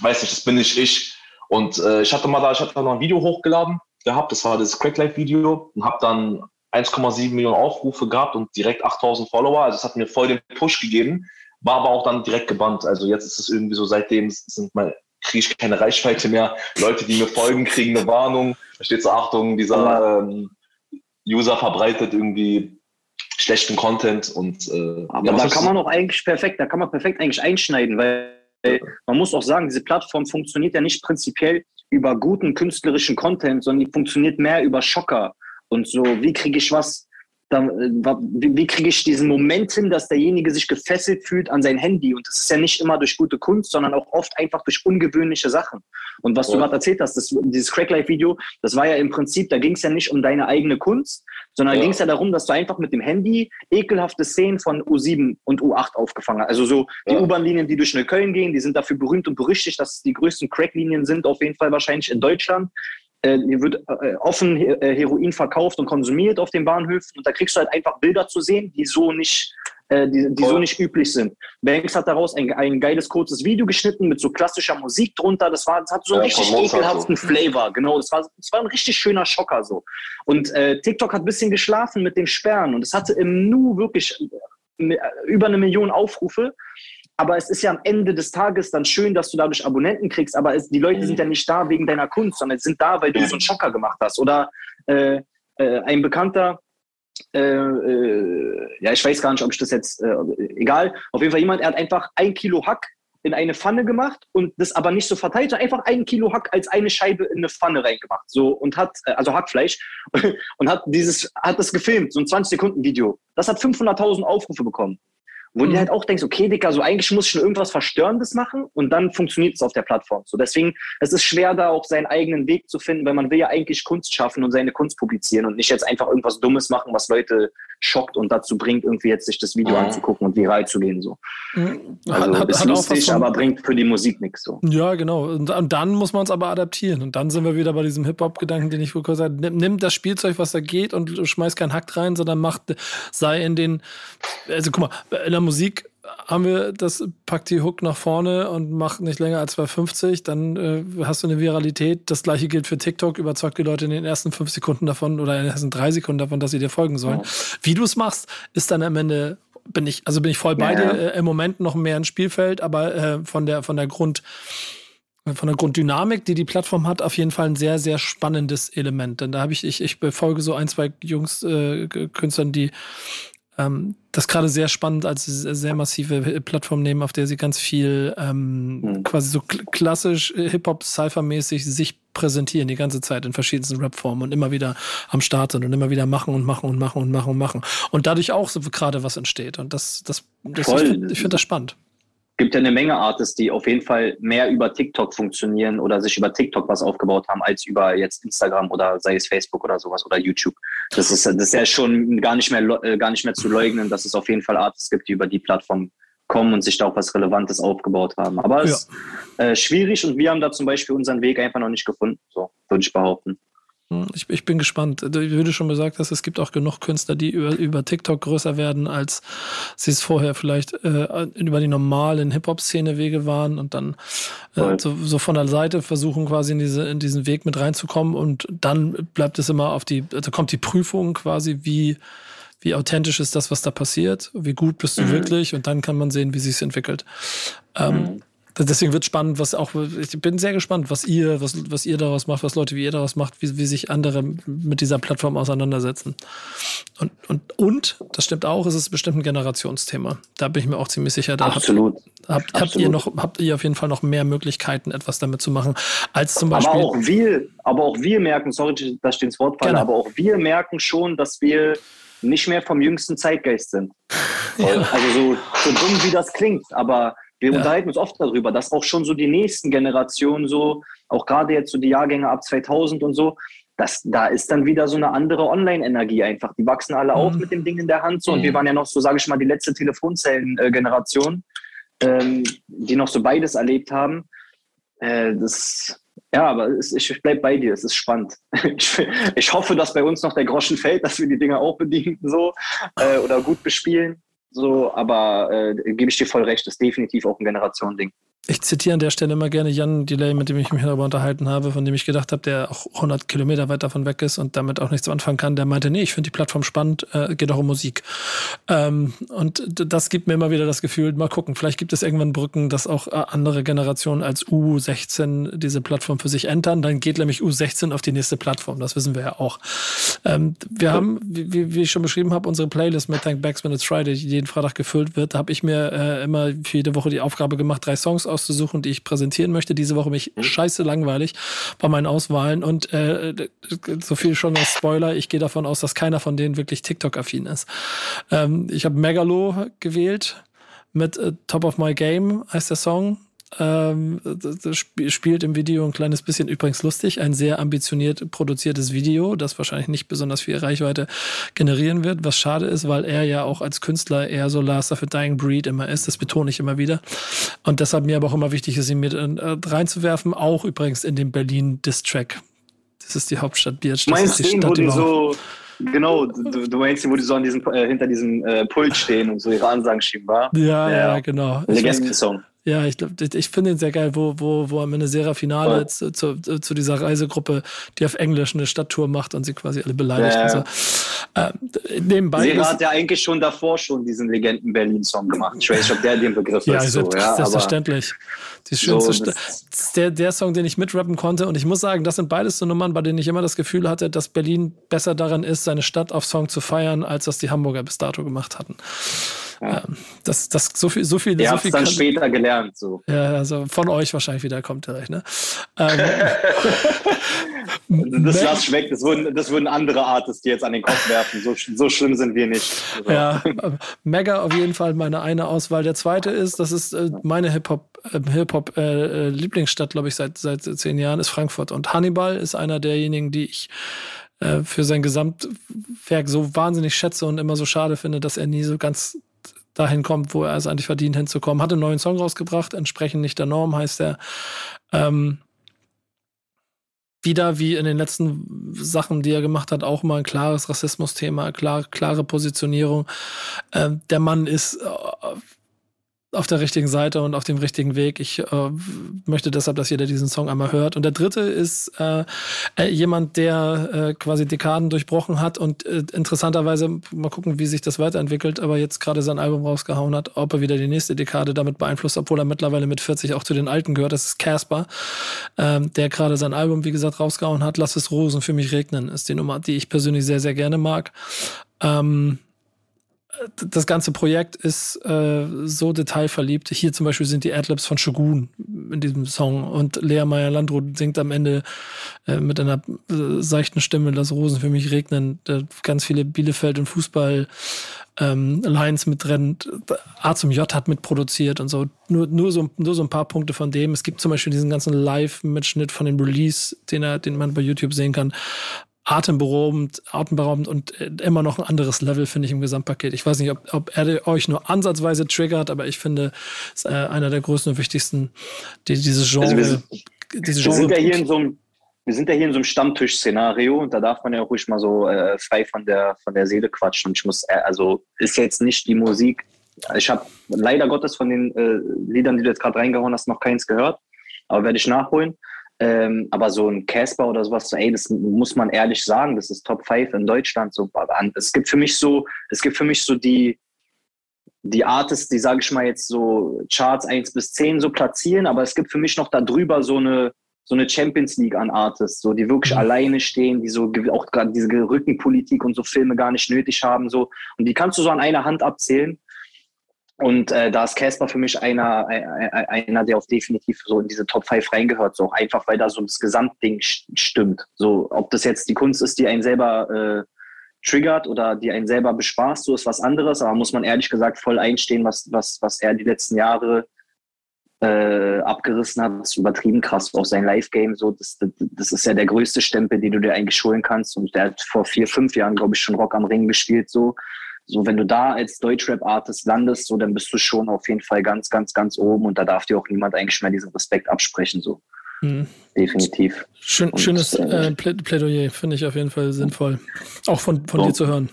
weiß nicht, das bin nicht ich. Und äh, ich hatte mal da, ich hatte da noch ein Video hochgeladen gehabt, das war das Cracklife-Video und habe dann 1,7 Millionen Aufrufe gehabt und direkt 8000 Follower. Also es hat mir voll den Push gegeben. War aber auch dann direkt gebannt. Also jetzt ist es irgendwie so, seitdem sind mal, kriege ich keine Reichweite mehr. Leute, die mir folgen, kriegen eine Warnung. Da steht so, Achtung, dieser ähm, User verbreitet irgendwie schlechten Content und äh, aber ja, da kann man auch eigentlich perfekt, da kann man perfekt eigentlich einschneiden, weil man muss auch sagen, diese Plattform funktioniert ja nicht prinzipiell über guten künstlerischen Content, sondern die funktioniert mehr über Schocker und so, wie kriege ich was dann, äh, wie, wie kriege ich diesen Moment hin, dass derjenige sich gefesselt fühlt an sein Handy? Und das ist ja nicht immer durch gute Kunst, sondern auch oft einfach durch ungewöhnliche Sachen. Und was ja. du gerade erzählt hast, das, dieses Cracklife-Video, das war ja im Prinzip, da ging es ja nicht um deine eigene Kunst, sondern ja. ging es ja darum, dass du einfach mit dem Handy ekelhafte Szenen von U7 und U8 aufgefangen hast. Also so die ja. U-Bahn-Linien, die durch Neukölln gehen, die sind dafür berühmt und berüchtigt, dass es die größten Crack-Linien sind, auf jeden Fall wahrscheinlich in Deutschland hier wird äh, offen äh, Heroin verkauft und konsumiert auf den Bahnhöfen und da kriegst du halt einfach Bilder zu sehen, die so nicht, äh, die, die so nicht üblich sind. Banks hat daraus ein, ein geiles kurzes Video geschnitten mit so klassischer Musik drunter. Das war, das hat so einen ja, richtig ekelhaften so. Flavor. Genau, das war, das war ein richtig schöner Schocker so. Und äh, TikTok hat ein bisschen geschlafen mit dem Sperren und es hatte im Nu wirklich äh, über eine Million Aufrufe. Aber es ist ja am Ende des Tages dann schön, dass du dadurch Abonnenten kriegst, aber es, die Leute mhm. sind ja nicht da wegen deiner Kunst, sondern sind da, weil du so einen Schocker gemacht hast. Oder äh, äh, ein Bekannter, äh, äh, ja, ich weiß gar nicht, ob ich das jetzt, äh, egal, auf jeden Fall jemand, er hat einfach ein Kilo Hack in eine Pfanne gemacht und das aber nicht so verteilt, sondern einfach ein Kilo Hack als eine Scheibe in eine Pfanne reingemacht. So und hat, äh, also Hackfleisch, und hat dieses, hat das gefilmt, so ein 20 Sekunden Video. Das hat 500.000 Aufrufe bekommen. Wo mhm. du halt auch denkst, okay, Dicker, so eigentlich muss ich schon irgendwas Verstörendes machen und dann funktioniert es auf der Plattform. So deswegen, es ist schwer, da auch seinen eigenen Weg zu finden, weil man will ja eigentlich Kunst schaffen und seine Kunst publizieren und nicht jetzt einfach irgendwas Dummes machen, was Leute schockt und dazu bringt, irgendwie jetzt sich das Video mhm. anzugucken und viral zu gehen. So. Mhm. Also hat, ist hat lustig, aber bringt für die Musik nichts. So. Ja, genau. Und, und dann muss man es aber adaptieren. Und dann sind wir wieder bei diesem Hip-Hop-Gedanken, den ich vorhin gesagt habe. Nimm, nimm das Spielzeug, was da geht und schmeiß keinen Hack rein, sondern mach, sei in den, also guck mal, in der Musik haben wir das, pack die Hook nach vorne und mach nicht länger als 2,50, dann äh, hast du eine Viralität. Das gleiche gilt für TikTok, überzeugt die Leute in den ersten fünf Sekunden davon oder in den ersten drei Sekunden davon, dass sie dir folgen sollen. Ja. Wie du es machst, ist dann am Ende, bin ich, also bin ich voll bei ja. dir, äh, im Moment noch mehr ein Spielfeld, aber äh, von der, von der Grund, von der Grunddynamik, die die Plattform hat, auf jeden Fall ein sehr, sehr spannendes Element. Denn da habe ich, ich, ich befolge so ein, zwei Jungs, äh, Künstlern, die ähm, das gerade sehr spannend als sehr massive Plattform nehmen, auf der sie ganz viel ähm, mhm. quasi so klassisch Hip-Hop-Cypher-mäßig sich präsentieren die ganze Zeit in verschiedensten Rap-Formen und immer wieder am Start sind und immer wieder machen und machen und machen und machen und machen. Und dadurch auch so gerade was entsteht. Und das, das, das ich finde find das spannend. Gibt ja eine Menge Artists, die auf jeden Fall mehr über TikTok funktionieren oder sich über TikTok was aufgebaut haben, als über jetzt Instagram oder sei es Facebook oder sowas oder YouTube. Das ist, das ist ja schon gar nicht mehr, äh, gar nicht mehr zu leugnen, dass es auf jeden Fall Artists gibt, die über die Plattform kommen und sich da auch was Relevantes aufgebaut haben. Aber es ist äh, schwierig und wir haben da zum Beispiel unseren Weg einfach noch nicht gefunden, so würde ich behaupten. Hm, ich, ich bin gespannt. Wie du schon gesagt hast, es gibt auch genug Künstler, die über, über TikTok größer werden, als sie es vorher vielleicht äh, über die normalen Hip-Hop-Szene-Wege waren und dann äh, so, so, von der Seite versuchen, quasi in, diese, in diesen Weg mit reinzukommen. Und dann bleibt es immer auf die, also kommt die Prüfung quasi, wie, wie authentisch ist das, was da passiert, wie gut bist du mhm. wirklich und dann kann man sehen, wie sich entwickelt. Ähm, mhm. Deswegen wird spannend, was auch, ich bin sehr gespannt, was ihr, was, was ihr daraus macht, was Leute wie ihr daraus macht, wie, wie sich andere mit dieser Plattform auseinandersetzen. Und, und, und, das stimmt auch, es ist bestimmt ein Generationsthema. Da bin ich mir auch ziemlich sicher. Da Absolut. Habt, habt, Absolut. habt ihr noch, habt ihr auf jeden Fall noch mehr Möglichkeiten, etwas damit zu machen, als zum Beispiel. Aber auch wir, aber auch wir merken, sorry, dass ich ins Wort falle, aber auch wir merken schon, dass wir nicht mehr vom jüngsten Zeitgeist sind. Ja. Also so, so dumm wie das klingt, aber wir ja. unterhalten uns oft darüber, dass auch schon so die nächsten Generationen so, auch gerade jetzt so die Jahrgänge ab 2000 und so, dass da ist dann wieder so eine andere Online-Energie einfach. Die wachsen alle mhm. auf mit dem Ding in der Hand so mhm. und wir mhm. waren ja noch so, sage ich mal, die letzte Telefonzellen-Generation, ähm, die noch so beides erlebt haben. Äh, das ja, aber es, ich bleibe bei dir, es ist spannend. Ich, ich, hoffe, dass bei uns noch der Groschen fällt, dass wir die Dinger auch bedienen so äh, oder gut bespielen. So, aber äh, gebe ich dir voll recht, ist definitiv auch ein Generationending. Ich zitiere an der Stelle immer gerne Jan Delay, mit dem ich mich darüber unterhalten habe, von dem ich gedacht habe, der auch 100 Kilometer weit davon weg ist und damit auch nichts anfangen kann. Der meinte, nee, ich finde die Plattform spannend, äh, geht auch um Musik. Ähm, und das gibt mir immer wieder das Gefühl, mal gucken, vielleicht gibt es irgendwann Brücken, dass auch äh, andere Generationen als U16 diese Plattform für sich entern. Dann geht nämlich U16 auf die nächste Plattform, das wissen wir ja auch. Ähm, wir haben, wie, wie, ich schon beschrieben habe, unsere Playlist mit Thank Backs When It's Friday, die jeden Freitag gefüllt wird. Da habe ich mir äh, immer für jede Woche die Aufgabe gemacht, drei Songs auszusuchen, die ich präsentieren möchte. Diese Woche mich mhm. scheiße langweilig bei meinen Auswahlen und äh, so viel schon als Spoiler. Ich gehe davon aus, dass keiner von denen wirklich TikTok-affin ist. Ähm, ich habe Megalo gewählt mit äh, Top of My Game heißt der Song. Ähm, das spielt im Video ein kleines bisschen übrigens lustig. Ein sehr ambitioniert produziertes Video, das wahrscheinlich nicht besonders viel Reichweite generieren wird, was schade ist, weil er ja auch als Künstler eher so Last of a Dying Breed immer ist. Das betone ich immer wieder. Und deshalb mir aber auch immer wichtig ist, ihn mit äh, reinzuwerfen. Auch übrigens in den Berlin Distrack. Das ist die Hauptstadt. Meinst du, wo die so Genau, du, du meinst, wo die so an diesem, äh, hinter diesem äh, Pult stehen und so ihre Ansagen schieben, war? Ja, ja, ja genau. Legenden-Song. Ja, ich glaube, ich finde ihn sehr geil, wo, wo, wo am Ende Sera Finale ja. zu, zu, zu, dieser Reisegruppe, die auf Englisch eine Stadttour macht und sie quasi alle beleidigt. Ja, und so. äh, nebenbei Sera hat ja eigentlich schon davor schon diesen Legenden-Berlin-Song gemacht. Ich weiß nicht, ob der den Begriff ja, ist. So, ja, selbstverständlich. Die schönste so, der, der Song, den ich mitrappen konnte. Und ich muss sagen, das sind beides so Nummern, bei denen ich immer das Gefühl hatte, dass Berlin besser daran ist, seine Stadt auf Song zu feiern, als das die Hamburger bis dato gemacht hatten. Ja. Ähm, das, das, so viel, so viel. Ihr so habt dann später gelernt, so. Ja, also von euch wahrscheinlich wieder kommt der ne? Ähm, das lass ich weg, das würden, das würden andere Artists die jetzt an den Kopf werfen. So, so schlimm sind wir nicht. Also. Ja, Mega auf jeden Fall meine eine Auswahl. Der zweite ist, das ist äh, meine Hip-Hop, äh, Hip-Hop äh, Lieblingsstadt, glaube ich, seit, seit zehn Jahren, ist Frankfurt. Und Hannibal ist einer derjenigen, die ich äh, für sein Gesamtwerk so wahnsinnig schätze und immer so schade finde, dass er nie so ganz dahin kommt, wo er es eigentlich verdient hinzukommen. Hat einen neuen Song rausgebracht, entsprechend nicht der Norm heißt er. Ähm, wieder wie in den letzten Sachen, die er gemacht hat, auch mal ein klares Rassismus-Thema, klar, klare Positionierung. Ähm, der Mann ist äh, auf der richtigen Seite und auf dem richtigen Weg. Ich äh, möchte deshalb, dass jeder diesen Song einmal hört. Und der dritte ist äh, äh, jemand, der äh, quasi Dekaden durchbrochen hat und äh, interessanterweise mal gucken, wie sich das weiterentwickelt, aber jetzt gerade sein Album rausgehauen hat, ob er wieder die nächste Dekade damit beeinflusst, obwohl er mittlerweile mit 40 auch zu den Alten gehört. Das ist Casper, ähm, der gerade sein Album, wie gesagt, rausgehauen hat. Lass es Rosen für mich regnen, ist die Nummer, die ich persönlich sehr, sehr gerne mag. Ähm, das ganze Projekt ist äh, so detailverliebt. Hier zum Beispiel sind die Adlibs von Shogun in diesem Song. Und Lea Meyer-Landrut singt am Ende äh, mit einer äh, seichten Stimme, Lass Rosen für mich regnen. Ganz viele Bielefeld- und Fußball- ähm, Lines mit drin. A zum J hat mitproduziert und so. Nur, nur, so. nur so ein paar Punkte von dem. Es gibt zum Beispiel diesen ganzen Live-Mitschnitt von dem Release, den, er, den man bei YouTube sehen kann atemberaubend, atemberaubend und äh, immer noch ein anderes Level, finde ich, im Gesamtpaket. Ich weiß nicht, ob, ob er euch nur ansatzweise triggert, aber ich finde, es ist äh, einer der größten und wichtigsten, die dieses Genre. Also wir, sind, diese Genre wir sind ja hier in so einem wir sind ja hier in so einem Stammtisch-Szenario und da darf man ja auch ruhig mal so äh, frei von der, von der Seele quatschen. Und ich muss, äh, also ist jetzt nicht die Musik. Ich habe leider Gottes von den äh, Liedern, die du jetzt gerade reingehauen hast, noch keins gehört. Aber werde ich nachholen. Ähm, aber so ein Casper oder sowas, ey, das muss man ehrlich sagen, das ist Top 5 in Deutschland. So, es gibt für mich so, es gibt für mich so die, die Artists, die, sage ich mal, jetzt so Charts 1 bis 10 so platzieren, aber es gibt für mich noch darüber so eine, so eine Champions League an Artists, so die wirklich mhm. alleine stehen, die so auch gerade diese Rückenpolitik und so Filme gar nicht nötig haben, so und die kannst du so an einer Hand abzählen. Und äh, da ist Casper für mich einer, einer, der auch definitiv so in diese Top 5 reingehört, so einfach weil da so das Gesamtding stimmt. So, ob das jetzt die Kunst ist, die einen selber äh, triggert oder die einen selber bespaßt, so ist was anderes, aber muss man ehrlich gesagt voll einstehen, was, was, was er die letzten Jahre äh, abgerissen hat, das ist übertrieben krass. Auch sein Live-Game, so, das, das, das, ist ja der größte Stempel, den du dir eigentlich holen kannst. Und der hat vor vier, fünf Jahren, glaube ich, schon Rock am Ring gespielt, so so wenn du da als Deutschrap-Artist landest, so dann bist du schon auf jeden Fall ganz, ganz, ganz oben und da darf dir auch niemand eigentlich mehr diesen Respekt absprechen, so. Mhm. Definitiv. Schön, und, schönes äh, äh Plädoyer, finde ich auf jeden Fall sinnvoll. Auch von, von dir zu hören.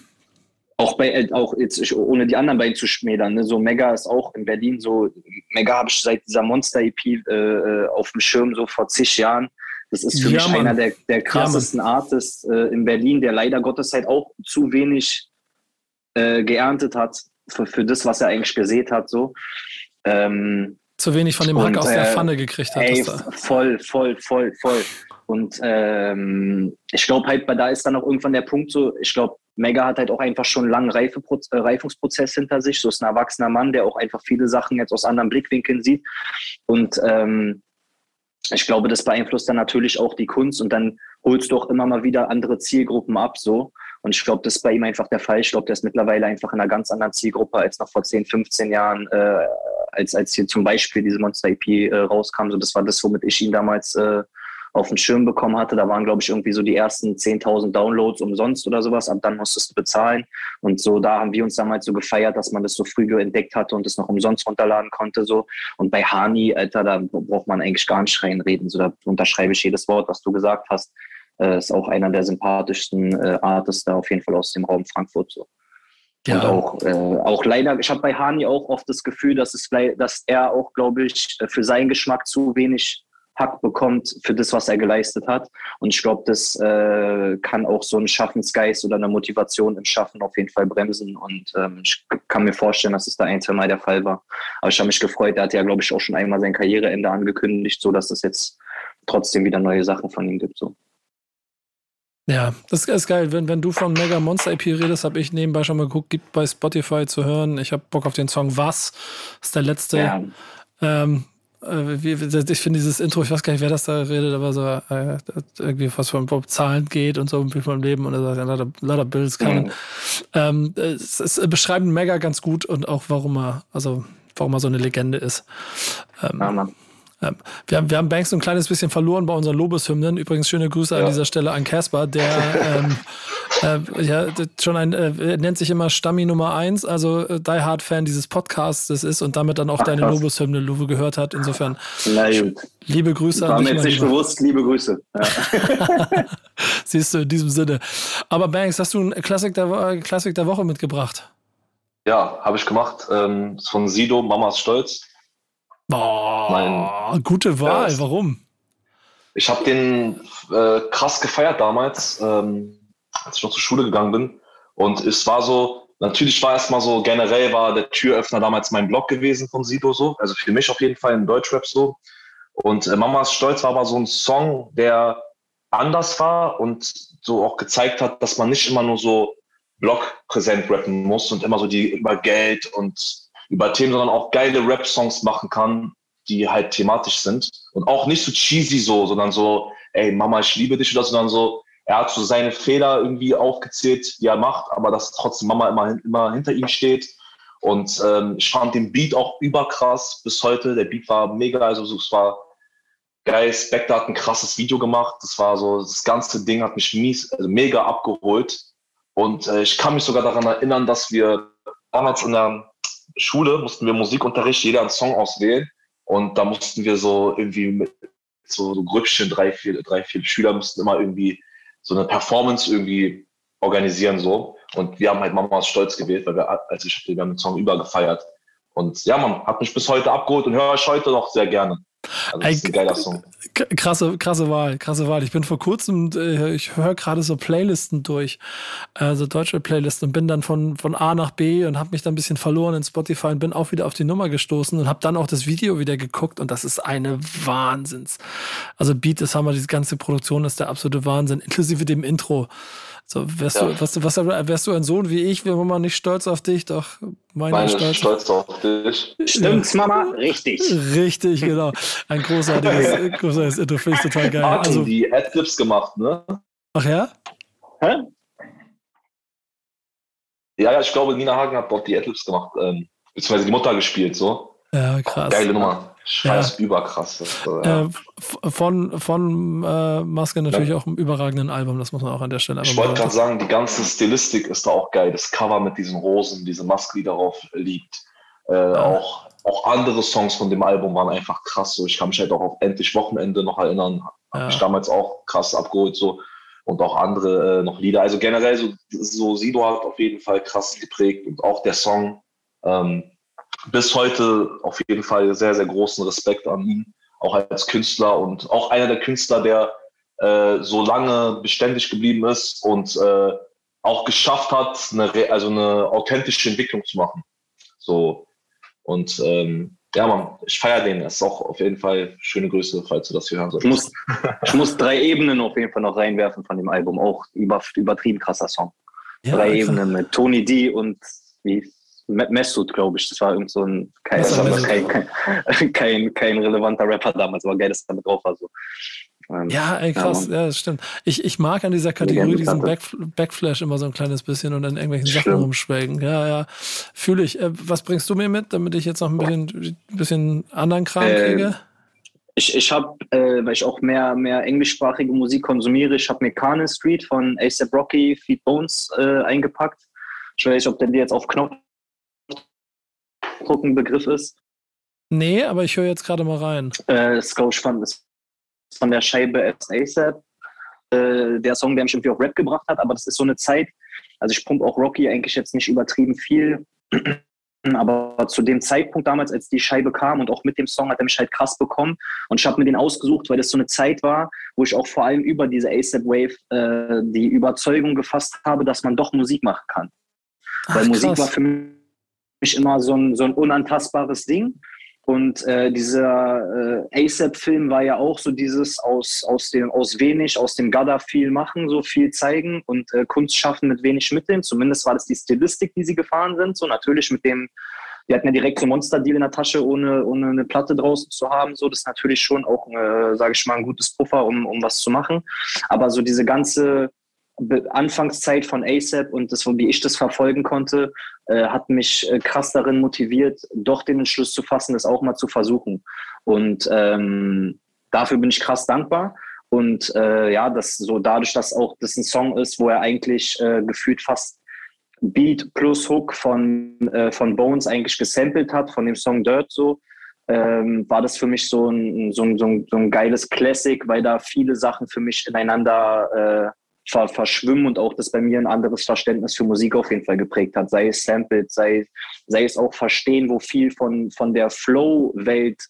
Auch bei, äh, auch jetzt, ohne die anderen beiden zu schmälern, ne, so Mega ist auch in Berlin so, Mega habe ich seit dieser Monster-EP äh, äh, auf dem Schirm, so vor zig Jahren. Das ist für ja, mich Mann. einer der, der krassesten ja, Artists äh, in Berlin, der leider Gottes halt auch zu wenig äh, geerntet hat für, für das, was er eigentlich gesät hat. So. Ähm, Zu wenig von dem Hack aus der äh, Pfanne gekriegt hat. Ey, voll, voll, voll, voll. Und ähm, ich glaube halt, da ist dann auch irgendwann der Punkt so, ich glaube, Mega hat halt auch einfach schon einen langen Reifeproz äh, Reifungsprozess hinter sich. So ist ein erwachsener Mann, der auch einfach viele Sachen jetzt aus anderen Blickwinkeln sieht. Und ähm, ich glaube, das beeinflusst dann natürlich auch die Kunst und dann holst du auch immer mal wieder andere Zielgruppen ab. So. Und ich glaube, das ist bei ihm einfach der Fall. Ich glaube, der ist mittlerweile einfach in einer ganz anderen Zielgruppe als noch vor 10, 15 Jahren, äh, als, als hier zum Beispiel diese Monster-EP äh, rauskam. So, das war das, womit ich ihn damals äh, auf den Schirm bekommen hatte. Da waren, glaube ich, irgendwie so die ersten 10.000 Downloads umsonst oder sowas. Ab dann musstest du bezahlen. Und so, da haben wir uns damals so gefeiert, dass man das so früh entdeckt hatte und es noch umsonst runterladen konnte. So. Und bei Hani, Alter, da braucht man eigentlich gar nicht reinreden. So, da unterschreibe ich jedes Wort, was du gesagt hast. Äh, ist auch einer der sympathischsten äh, Artists da auf jeden Fall aus dem Raum Frankfurt. So. Ja. Und auch, äh, auch leider, ich habe bei Hani auch oft das Gefühl, dass, es, dass er auch, glaube ich, äh, für seinen Geschmack zu wenig Hack bekommt für das, was er geleistet hat. Und ich glaube, das äh, kann auch so ein Schaffensgeist oder eine Motivation im Schaffen auf jeden Fall bremsen. Und ähm, ich kann mir vorstellen, dass es da ein, zwei Mal der Fall war. Aber ich habe mich gefreut. Er hat ja, glaube ich, auch schon einmal sein Karriereende angekündigt, so dass es jetzt trotzdem wieder neue Sachen von ihm gibt. So. Ja, das ist geil. Wenn, wenn du von Mega Monster EP redest, habe ich nebenbei schon mal geguckt, gibt bei Spotify zu hören. Ich habe Bock auf den Song Was. Das ist der letzte. Ja. Ähm, äh, ich finde dieses Intro, ich weiß gar nicht, wer das da redet, aber so äh, irgendwie was von Bob Zahlen geht und so wie vom Leben und er sagt, ja, lauter Bills kann. Mhm. Ähm, es, es beschreibt Mega ganz gut und auch warum er, also warum er so eine Legende ist. Ähm, ja, wir, haben, wir haben Banks ein kleines bisschen verloren bei unseren Lobeshymnen. Übrigens schöne Grüße ja. an dieser Stelle an Casper, der ähm, äh, ja, schon ein, äh, nennt sich immer Stammi Nummer 1, also äh, Die Hard Fan dieses Podcasts ist und damit dann auch Ach, deine Lobeshymne, Luve, gehört hat. Insofern liebe Grüße War an dich. War mir jetzt nicht bewusst, liebe Grüße. Ja. Siehst du, in diesem Sinne. Aber Banks, hast du einen Klassik der, Klassik der Woche mitgebracht? Ja, habe ich gemacht. Ähm, von Sido, Mamas Stolz. Boah, mein, gute Wahl. Ja, Warum? Ich habe den äh, krass gefeiert damals, ähm, als ich noch zur Schule gegangen bin. Und es war so, natürlich war erstmal so, generell war der Türöffner damals mein Blog gewesen von Sido so. Also für mich auf jeden Fall in Deutschrap so. Und äh, Mamas Stolz war aber so ein Song, der anders war und so auch gezeigt hat, dass man nicht immer nur so Blog-präsent rappen muss und immer so die über Geld und über Themen, sondern auch geile Rap-Songs machen kann, die halt thematisch sind und auch nicht so cheesy so, sondern so, ey, Mama, ich liebe dich oder, sondern so, er hat so seine Fehler irgendwie aufgezählt, die er macht, aber dass trotzdem Mama immer, immer hinter ihm steht. Und ähm, ich fand den Beat auch überkrass bis heute. Der Beat war mega, also es war geil. Spectre hat ein krasses Video gemacht. Das war so, das ganze Ding hat mich mies, also mega abgeholt. Und äh, ich kann mich sogar daran erinnern, dass wir damals in der Schule mussten wir Musikunterricht, jeder einen Song auswählen. Und da mussten wir so irgendwie mit so, so Grüppchen, drei vier, drei, vier Schüler mussten immer irgendwie so eine Performance irgendwie organisieren so. Und wir haben halt Mamas Stolz gewählt, weil wir, als ich wir haben den Song übergefeiert. Und ja, man hat mich bis heute abgeholt und höre ich heute noch sehr gerne. Also das ist ein geiler Song. Krasse, krasse Wahl, krasse Wahl. Ich bin vor kurzem, äh, ich höre gerade so Playlisten durch, also deutsche Playlisten und bin dann von, von A nach B und habe mich dann ein bisschen verloren in Spotify und bin auch wieder auf die Nummer gestoßen und habe dann auch das Video wieder geguckt und das ist eine Wahnsinns. Also Beat ist Hammer, diese ganze Produktion ist der absolute Wahnsinn, inklusive dem Intro. So, wärst, ja. du, was, was, wärst du ein Sohn wie ich, wäre Mama nicht stolz auf dich, doch meine, meine stolz, stolz auf dich. Stimmt's, ja. Mama? Richtig. Richtig, genau. Ein großartiges, großartiges Intro, finde ich total geil. Hat also, die Adlibs gemacht, ne? Ach ja? Hä? Ja, ja, ich glaube, Nina Hagen hat dort die Adlibs gemacht, ähm, beziehungsweise die Mutter gespielt, so. Ja, krass. Geile Nummer. Scheiß ja. überkrass. ja. äh, von von äh, Maske natürlich ja. auch im überragenden Album, das muss man auch an der Stelle Ich wollte gerade sagen, die ganze Stilistik ist da auch geil. Das Cover mit diesen Rosen, diese Maske, die darauf liegt. Äh, auch, auch andere Songs von dem Album waren einfach krass. So. Ich kann mich halt auch auf Endlich Wochenende noch erinnern. Habe mich damals auch krass abgeholt. So. Und auch andere äh, noch Lieder. Also generell so, so Sido hat auf jeden Fall krass geprägt und auch der Song. Ähm, bis heute auf jeden Fall sehr, sehr großen Respekt an ihn, auch als Künstler und auch einer der Künstler, der äh, so lange beständig geblieben ist und äh, auch geschafft hat, eine, also eine authentische Entwicklung zu machen. So. Und ähm, ja, man, ich feiere den. Das ist auch auf jeden Fall schöne Grüße, falls du das hier hören solltest. Ich muss, ich muss drei Ebenen auf jeden Fall noch reinwerfen von dem Album. Auch über, übertrieben krasser Song. Ja, drei. Ebenen mit Tony D und wie Mesut, glaube ich. Das war irgend so ein kein, kein, kein, kein, kein, relevanter Rapper damals, aber geil, dass er mit drauf war. So. Ähm, ja, ey, krass, ja, das stimmt. Ich, ich mag an dieser Kategorie diesen Back, Backflash immer so ein kleines bisschen und an irgendwelchen Sachen stimmt. rumschwelgen. Ja, ja, fühle ich. Äh, was bringst du mir mit, damit ich jetzt noch ein bisschen, bisschen anderen Kram äh, kriege? Ich, ich habe, äh, weil ich auch mehr, mehr englischsprachige Musik konsumiere, ich habe mir Carnal Street von ASAP Rocky, Feed Bones äh, eingepackt. Ich weiß nicht, ob der dir jetzt auf Knopf Druck ein Begriff ist? Nee, aber ich höre jetzt gerade mal rein. Äh, Scout fand ist von der Scheibe ASAP. Äh, der Song, der mich irgendwie auf Rap gebracht hat, aber das ist so eine Zeit, also ich pumpe auch Rocky eigentlich jetzt nicht übertrieben viel, aber zu dem Zeitpunkt damals, als die Scheibe kam und auch mit dem Song hat er mich halt krass bekommen und ich habe mir den ausgesucht, weil das so eine Zeit war, wo ich auch vor allem über diese ASAP Wave äh, die Überzeugung gefasst habe, dass man doch Musik machen kann. Ach, weil Musik war für mich mich immer so ein, so ein unantastbares Ding. Und äh, dieser äh, ASAP-Film war ja auch so dieses aus, aus, dem, aus wenig, aus dem Gada viel machen, so viel zeigen und äh, Kunst schaffen mit wenig Mitteln. Zumindest war das die Stilistik, die sie gefahren sind. So natürlich mit dem, die hatten ja direkt so Monster-Deal in der Tasche, ohne, ohne eine Platte draußen zu haben. So, das ist natürlich schon auch, äh, sage ich mal, ein gutes Puffer, um, um was zu machen. Aber so diese ganze Anfangszeit von ASAP und das, wie ich das verfolgen konnte, äh, hat mich äh, krass darin motiviert, doch den Entschluss zu fassen, das auch mal zu versuchen. Und ähm, dafür bin ich krass dankbar. Und äh, ja, das so dadurch, dass auch das ein Song ist, wo er eigentlich äh, gefühlt fast Beat plus Hook von, äh, von Bones eigentlich gesampelt hat, von dem Song Dirt so, ähm, war das für mich so ein, so, ein, so, ein, so ein geiles Classic, weil da viele Sachen für mich ineinander äh, ver verschwimmen und auch das bei mir ein anderes Verständnis für Musik auf jeden Fall geprägt hat. Sei es Sampled, sei, sei es auch Verstehen, wo viel von, von der Flow-Welt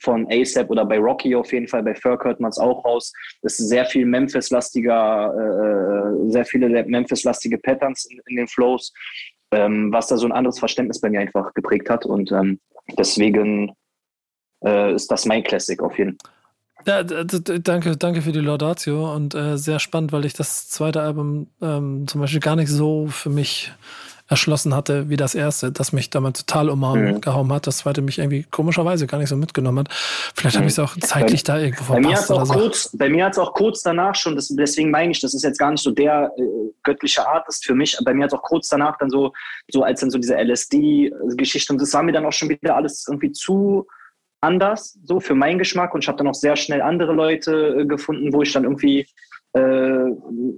von ASAP oder bei Rocky auf jeden Fall, bei Ferg hört man es auch raus. Das ist sehr viel Memphis-lastiger, äh, sehr viele Memphis-lastige Patterns in, in, den Flows, ähm, was da so ein anderes Verständnis bei mir einfach geprägt hat. Und ähm, deswegen äh, ist das mein Classic auf jeden Fall. Ja, danke, danke für die Laudatio und äh, sehr spannend, weil ich das zweite Album ähm, zum Beispiel gar nicht so für mich erschlossen hatte wie das erste, das mich damals total umgehauen mhm. hat. Das zweite mich irgendwie komischerweise gar nicht so mitgenommen hat. Vielleicht mhm. habe ich es auch zeitlich bei, da irgendwo verpasst. Bei mir hat es auch, so. kurz, bei mir hat's auch kurz danach schon, das, deswegen meine ich, das ist jetzt gar nicht so der äh, göttliche Artist für mich. Bei mir hat es auch kurz danach dann so, so als dann so diese LSD-Geschichte und das war mir dann auch schon wieder alles irgendwie zu anders, so für meinen Geschmack. Und ich habe dann auch sehr schnell andere Leute äh, gefunden, wo ich dann irgendwie äh,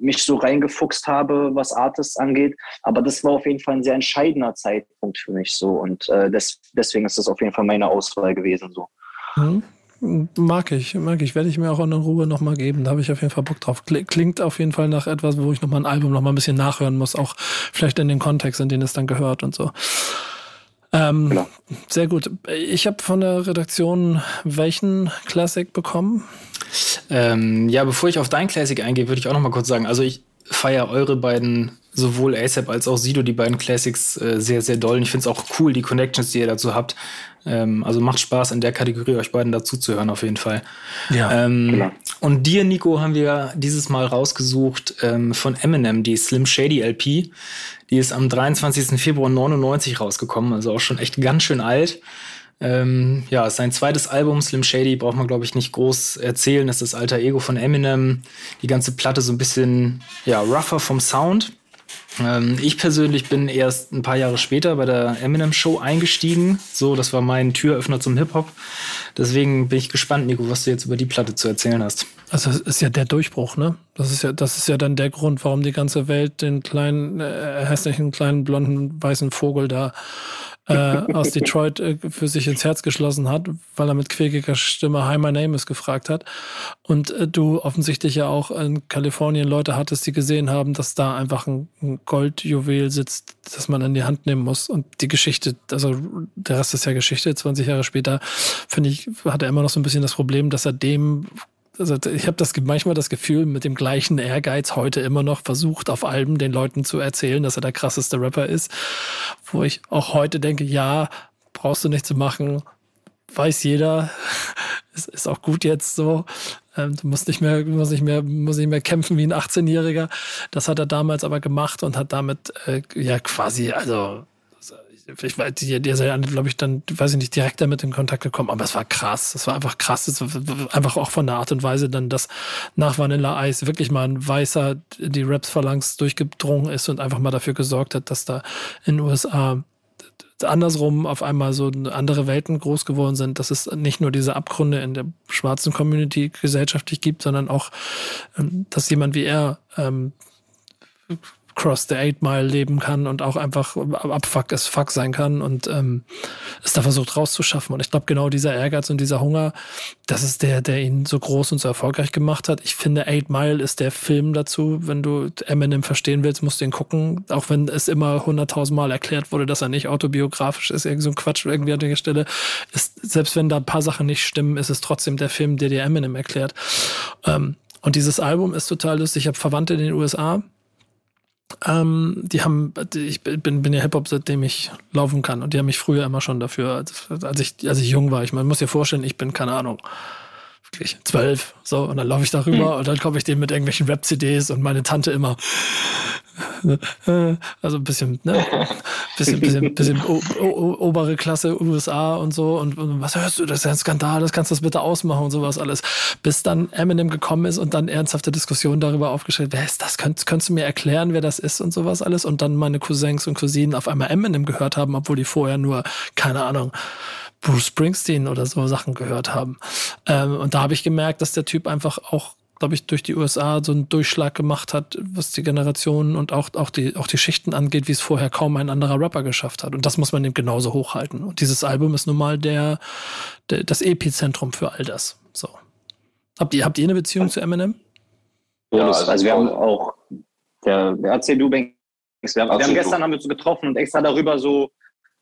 mich so reingefuchst habe, was Artists angeht. Aber das war auf jeden Fall ein sehr entscheidender Zeitpunkt für mich so. Und äh, des, deswegen ist das auf jeden Fall meine Auswahl gewesen so. Mhm. Mag ich, mag ich. Werde ich mir auch in Ruhe nochmal geben. Da habe ich auf jeden Fall Bock drauf. Klingt auf jeden Fall nach etwas, wo ich nochmal ein Album nochmal ein bisschen nachhören muss, auch vielleicht in den Kontext, in den es dann gehört und so. Ähm, genau. Sehr gut. Ich habe von der Redaktion welchen Classic bekommen? Ähm, ja, bevor ich auf dein Classic eingehe, würde ich auch noch mal kurz sagen, also ich feiere eure beiden, sowohl ASAP als auch Sido, die beiden Classics äh, sehr, sehr doll. Und ich finde es auch cool, die Connections, die ihr dazu habt. Ähm, also macht Spaß, in der Kategorie euch beiden dazu zu hören, auf jeden Fall. Ja. Ähm, genau. Und dir, Nico, haben wir dieses Mal rausgesucht ähm, von Eminem, die Slim Shady LP. Die ist am 23. Februar 99 rausgekommen, also auch schon echt ganz schön alt. Ähm, ja, sein zweites Album, Slim Shady, braucht man, glaube ich, nicht groß erzählen. Das ist das alter Ego von Eminem. Die ganze Platte so ein bisschen, ja, rougher vom Sound. Ähm, ich persönlich bin erst ein paar Jahre später bei der Eminem Show eingestiegen. So, das war mein Türöffner zum Hip-Hop. Deswegen bin ich gespannt, Nico, was du jetzt über die Platte zu erzählen hast. Also das ist ja der Durchbruch, ne? Das ist ja, das ist ja dann der Grund, warum die ganze Welt den kleinen, äh, hässlichen, kleinen, blonden, weißen Vogel da äh, aus Detroit äh, für sich ins Herz geschlossen hat, weil er mit quäkiger Stimme Hi, my name is gefragt hat. Und äh, du offensichtlich ja auch in Kalifornien Leute hattest, die gesehen haben, dass da einfach ein, ein Goldjuwel sitzt, das man in die Hand nehmen muss. Und die Geschichte, also der Rest ist ja Geschichte, 20 Jahre später, finde ich, hat er immer noch so ein bisschen das Problem, dass er dem also ich habe das manchmal das Gefühl, mit dem gleichen Ehrgeiz heute immer noch versucht, auf Alben den Leuten zu erzählen, dass er der krasseste Rapper ist. Wo ich auch heute denke, ja, brauchst du nicht zu machen, weiß jeder. Es ist auch gut jetzt so. Ähm, du musst nicht mehr, musst nicht mehr, musst nicht mehr kämpfen wie ein 18-Jähriger. Das hat er damals aber gemacht und hat damit äh, ja quasi, also ich weiß, die, die sind, glaube ich, dann, weiß ich nicht, direkt damit in Kontakt gekommen, aber es war krass. Es war einfach krass. Es war einfach auch von der Art und Weise dann, dass nach Vanilla Ice wirklich mal ein Weißer die Raps phalanx durchgedrungen ist und einfach mal dafür gesorgt hat, dass da in den USA andersrum auf einmal so andere Welten groß geworden sind, dass es nicht nur diese Abgründe in der schwarzen Community gesellschaftlich gibt, sondern auch, ähm, dass jemand wie er ähm, Cross the Eight Mile leben kann und auch einfach abfuck as fuck sein kann und ähm, es da versucht rauszuschaffen. Und ich glaube, genau dieser Ehrgeiz und dieser Hunger, das ist der, der ihn so groß und so erfolgreich gemacht hat. Ich finde, Eight Mile ist der Film dazu. Wenn du Eminem verstehen willst, musst du ihn gucken. Auch wenn es immer hunderttausendmal erklärt wurde, dass er nicht autobiografisch ist, irgend so ein Quatsch irgendwie an der Stelle. Ist, selbst wenn da ein paar Sachen nicht stimmen, ist es trotzdem der Film, der dir Eminem erklärt. Ähm, und dieses Album ist total lustig. Ich habe Verwandte in den USA ähm, die haben, ich bin, bin ja Hip-Hop, seitdem ich laufen kann. Und die haben mich früher immer schon dafür, als ich, als ich jung war. Ich man muss dir vorstellen, ich bin, keine Ahnung, wirklich zwölf. So, und dann laufe ich darüber mhm. und dann komme ich denen mit irgendwelchen Rap-CDs und meine Tante immer. Also ein bisschen, ne? Bisschen, bisschen, bisschen obere Klasse USA und so. Und, und, was hörst du? Das ist ja ein Skandal, das kannst du das bitte ausmachen und sowas alles. Bis dann Eminem gekommen ist und dann ernsthafte Diskussionen darüber aufgestellt, wer ist das? Könnt, könntest du mir erklären, wer das ist und sowas alles? Und dann meine Cousins und Cousinen auf einmal Eminem gehört haben, obwohl die vorher nur, keine Ahnung, Bruce Springsteen oder so Sachen gehört haben. Ähm, und da habe ich gemerkt, dass der Typ einfach auch glaube ich, durch die USA so einen Durchschlag gemacht hat, was die Generationen und auch, auch, die, auch die Schichten angeht, wie es vorher kaum ein anderer Rapper geschafft hat. Und das muss man eben genauso hochhalten. Und dieses Album ist nun mal der, der das Epizentrum für all das. So. Habt ihr, habt ihr eine Beziehung zu Eminem? Ja, also, also wir haben auch, der, der erzähl du, Banks, wir haben, wir haben gestern haben wir uns getroffen und extra darüber so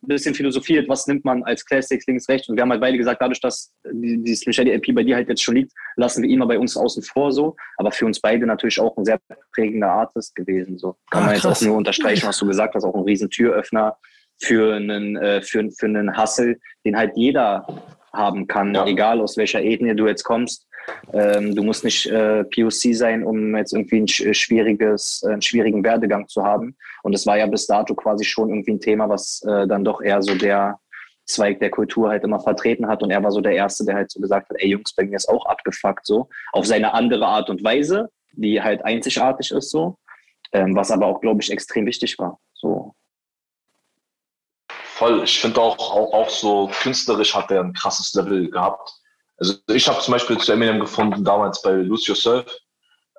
ein bisschen philosophiert, was nimmt man als Classics links, rechts. Und wir haben halt beide gesagt, dadurch, dass die, die Slim Shady LP bei dir halt jetzt schon liegt, lassen wir ihn mal bei uns außen vor so. Aber für uns beide natürlich auch ein sehr prägender Artist gewesen. So kann ah, man jetzt auch nur unterstreichen, was du gesagt hast, auch ein riesen Türöffner für einen, äh, für, für einen Hustle, den halt jeder haben kann, ja. egal aus welcher Ethnie du jetzt kommst. Ähm, du musst nicht äh, POC sein, um jetzt irgendwie ein schwieriges, einen schwierigen Werdegang zu haben. Und es war ja bis dato quasi schon irgendwie ein Thema, was äh, dann doch eher so der Zweig der Kultur halt immer vertreten hat. Und er war so der Erste, der halt so gesagt hat, ey Jungs, bei mir ist auch abgefuckt so. Auf seine andere Art und Weise, die halt einzigartig ist so. Ähm, was aber auch, glaube ich, extrem wichtig war. So. Voll. Ich finde auch, auch, auch so künstlerisch hat er ein krasses Level gehabt. Also ich habe zum Beispiel zu Eminem gefunden, damals bei Lose Yourself.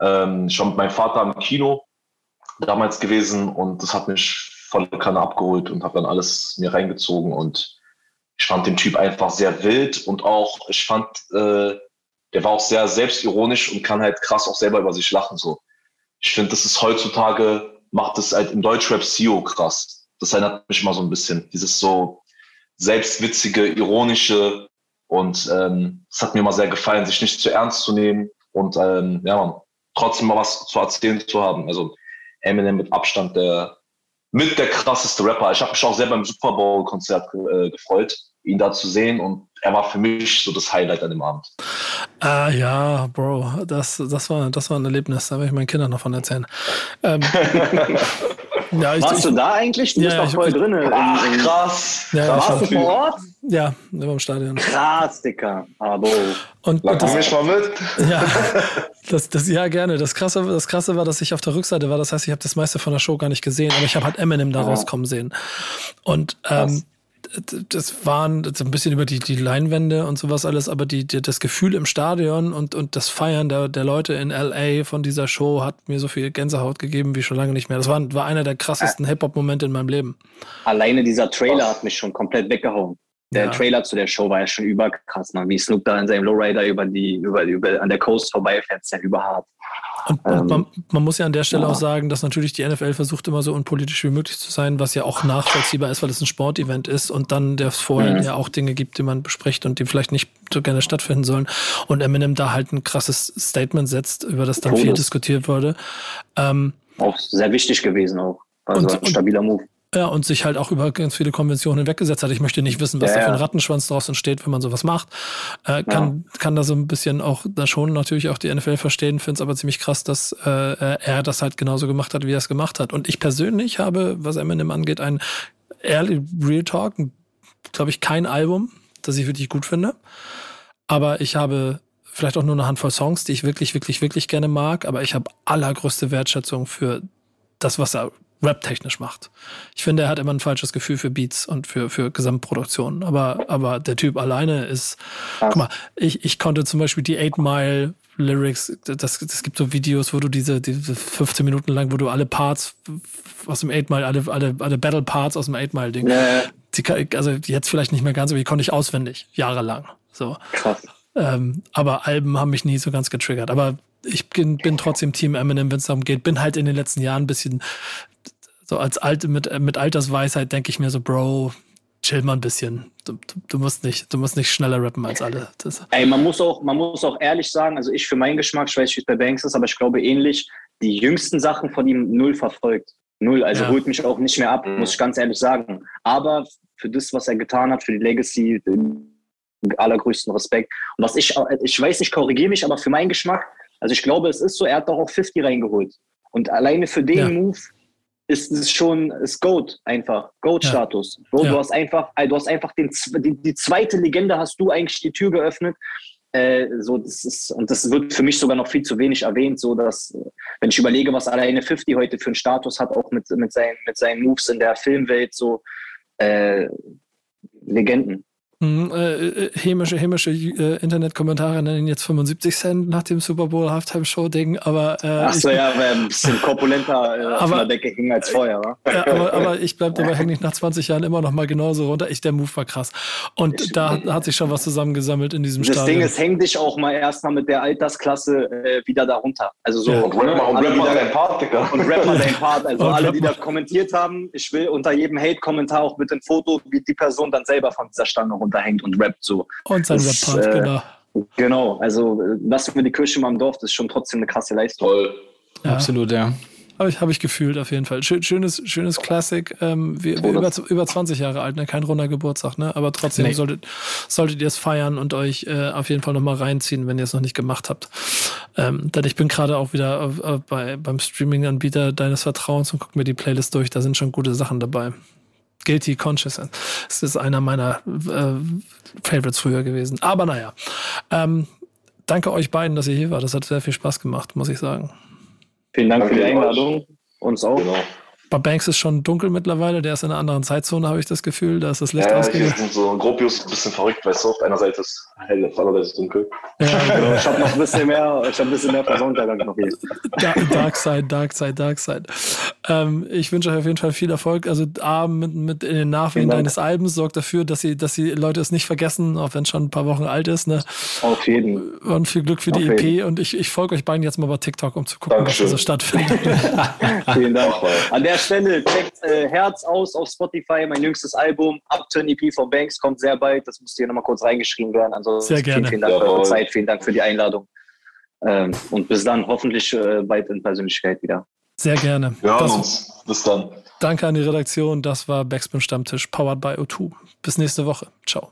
Ähm, schon mit meinem Vater im Kino damals gewesen und das hat mich voll Kanne abgeholt und habe dann alles mir reingezogen und ich fand den Typ einfach sehr wild und auch, ich fand, äh, der war auch sehr selbstironisch und kann halt krass auch selber über sich lachen. So. Ich finde, das ist heutzutage, macht das halt im Deutschrap CEO krass. Das erinnert mich mal so ein bisschen. Dieses so selbstwitzige, ironische und ähm, es hat mir mal sehr gefallen, sich nicht zu ernst zu nehmen und ähm, ja, man, trotzdem mal was zu erzählen zu haben. Also Eminem mit Abstand der mit der krasseste Rapper. Ich habe mich auch selber im Super Bowl Konzert äh, gefreut ihn da zu sehen und er war für mich so das Highlight an dem Abend. Ah ja, Bro, das, das, war, das war ein Erlebnis, da werde ich meinen Kindern noch von erzählen. Ähm, ja, ich, Warst ich, du da eigentlich? Du ja, bist doch voll drin. Ach, krass. Ja, Warst du vor Ort? Ja, im Stadion. Krass, Dicker. Aber. Und, und das, mich mal mit. Ja, das, das, ja, gerne. Das Krasse, das Krasse war, dass ich auf der Rückseite war. Das heißt, ich habe das meiste von der Show gar nicht gesehen, aber ich habe halt Eminem da rauskommen sehen. Und ähm, das waren so ein bisschen über die, die Leinwände und sowas alles, aber die, die, das Gefühl im Stadion und, und das Feiern der, der Leute in LA von dieser Show hat mir so viel Gänsehaut gegeben wie schon lange nicht mehr. Das war, war einer der krassesten Hip-Hop-Momente in meinem Leben. Alleine dieser Trailer hat mich schon komplett weggehauen. Der ja. Trailer zu der Show war ja schon überkrass, man. Wie Snoop da in seinem Lowrider über die, über, über, an der Coast vorbeifährt, ist ja überhart. Und, ähm, man, man, muss ja an der Stelle ja. auch sagen, dass natürlich die NFL versucht immer so unpolitisch wie möglich zu sein, was ja auch nachvollziehbar ist, weil es ein Sportevent ist und dann der vorher mhm. ja auch Dinge gibt, die man bespricht und die vielleicht nicht so gerne stattfinden sollen. Und Eminem da halt ein krasses Statement setzt, über das dann Todes. viel diskutiert wurde. Ähm, auch sehr wichtig gewesen auch. Also und, ein stabiler Move. Ja, und sich halt auch über ganz viele Konventionen hinweggesetzt hat. Ich möchte nicht wissen, was ja, da für ein Rattenschwanz draus entsteht, wenn man sowas macht. Äh, kann, ja. kann da so ein bisschen auch da schon natürlich auch die NFL verstehen, finde es aber ziemlich krass, dass äh, er das halt genauso gemacht hat, wie er es gemacht hat. Und ich persönlich habe, was Eminem angeht, ein early Real Talk, glaube ich, kein Album, das ich wirklich gut finde. Aber ich habe vielleicht auch nur eine Handvoll Songs, die ich wirklich, wirklich, wirklich gerne mag. Aber ich habe allergrößte Wertschätzung für das, was er rap-technisch macht. Ich finde, er hat immer ein falsches Gefühl für Beats und für, für Gesamtproduktionen. Aber, aber der Typ alleine ist. Guck mal, ich, ich konnte zum Beispiel die Eight Mile Lyrics, das, das gibt so Videos, wo du diese, diese 15 Minuten lang, wo du alle Parts aus dem 8 Mile, alle, alle, alle Battle Parts aus dem 8 Mile Ding, nee. die, also jetzt vielleicht nicht mehr ganz, aber die konnte ich auswendig, jahrelang. So. Krass. Ähm, aber Alben haben mich nie so ganz getriggert. Aber ich bin, bin trotzdem Team Eminem, wenn es darum geht. Bin halt in den letzten Jahren ein bisschen so als alte mit, mit Altersweisheit denke ich mir so, Bro, chill mal ein bisschen. Du, du, du, musst nicht, du musst nicht schneller rappen als alle. Das Ey, man muss auch, man muss auch ehrlich sagen, also ich für meinen Geschmack, ich weiß nicht, wie es bei Banks ist, aber ich glaube ähnlich, die jüngsten Sachen von ihm null verfolgt. Null, also ja. holt mich auch nicht mehr ab, muss ich ganz ehrlich sagen. Aber für das, was er getan hat, für die Legacy, den allergrößten Respekt. Und was ich, ich weiß nicht, korrigiere mich, aber für meinen Geschmack, also ich glaube, es ist so, er hat doch auch 50 reingeholt. Und alleine für den ja. Move ist es schon ist Goat einfach Goat-Status. Ja. Du hast einfach, du hast einfach den, die, die, zweite Legende hast du eigentlich die Tür geöffnet. Äh, so das ist und das wird für mich sogar noch viel zu wenig erwähnt, so dass wenn ich überlege, was alleine 50 heute für einen Status hat, auch mit mit seinen mit seinen Moves in der Filmwelt, so äh, Legenden. Hm, äh, äh, hämische, hämische äh, Internetkommentare nennen ihn jetzt 75 Cent nach dem Super Bowl Halftime Show Ding, aber äh, Ach so, ja, wäre ein bisschen korpulenter äh, aber, auf der Decke hing als vorher, wa? Ja, aber, aber ich bleib dabei, hänge ich nach 20 Jahren immer noch mal genauso runter. Ich, der Move war krass. Und ich, da hat sich schon was zusammengesammelt in diesem das Stadion. Das Ding ist, häng dich auch mal erstmal mit der Altersklasse äh, wieder da runter. Also so. Ja. Und Rapper, und Rapper dein Part, Digga. Und Rapper dein Part. Also und alle, die da kommentiert haben, ich will unter jedem Hate-Kommentar auch mit dem Foto, wie die Person dann selber von dieser Stange runterhängt und rappt so. Und sein Rap-Part, äh, genau. Genau, also was für die Kirche mal im Dorf, das ist schon trotzdem eine krasse Leistung. Toll. Ja. Absolut, ja. Habe ich, hab ich gefühlt auf jeden Fall. Schön, schönes, schönes Classic. Ähm, wir, wir über, über 20 Jahre alt, ne? kein runder Geburtstag, ne? aber trotzdem nee. solltet, solltet ihr es feiern und euch äh, auf jeden Fall nochmal reinziehen, wenn ihr es noch nicht gemacht habt. Ähm, denn ich bin gerade auch wieder äh, bei, beim Streaming-Anbieter deines Vertrauens und gucke mir die Playlist durch. Da sind schon gute Sachen dabei. Guilty Consciousness. Das ist einer meiner äh, Favorites früher gewesen. Aber naja. Ähm, danke euch beiden, dass ihr hier wart. Das hat sehr viel Spaß gemacht, muss ich sagen. Vielen Dank für die Einladung. Uns auch. Genau. Bei Banks ist schon dunkel mittlerweile, der ist in einer anderen Zeitzone, habe ich das Gefühl. Da ist das Licht ja, ausgegangen. Ja, so Gropius ein bisschen verrückt, weißt du, auf einer Seite ist hell, auf der anderen Seite ist dunkel. Ja, genau. ich habe noch ein bisschen mehr, ich habe ein bisschen mehr Personenuntergang noch hier. Dark Side, Dark Side, Dark Side. Ähm, ich wünsche euch auf jeden Fall viel Erfolg. Also A, mit, mit in den Nachwehen deines Albums sorgt dafür, dass sie, dass die Leute es nicht vergessen, auch wenn es schon ein paar Wochen alt ist. Ne? Auf jeden. Und viel Glück für auf die EP. Jeden. Und ich, ich folge euch beiden jetzt mal bei TikTok, um zu gucken, Dankeschön. was da so stattfindet. Vielen Dank. An der Stelle checkt äh, Herz aus auf Spotify, mein jüngstes Album, Upturn EP von Banks, kommt sehr bald. Das muss hier nochmal kurz reingeschrieben werden. Also sehr gerne. Vielen, vielen Dank für eure Zeit, vielen Dank für die Einladung. Ähm, und bis dann hoffentlich äh, bald in Persönlichkeit wieder. Sehr gerne. Wir hören das, uns. Bis dann. Danke an die Redaktion. Das war Backspin Stammtisch, powered by O2. Bis nächste Woche. Ciao.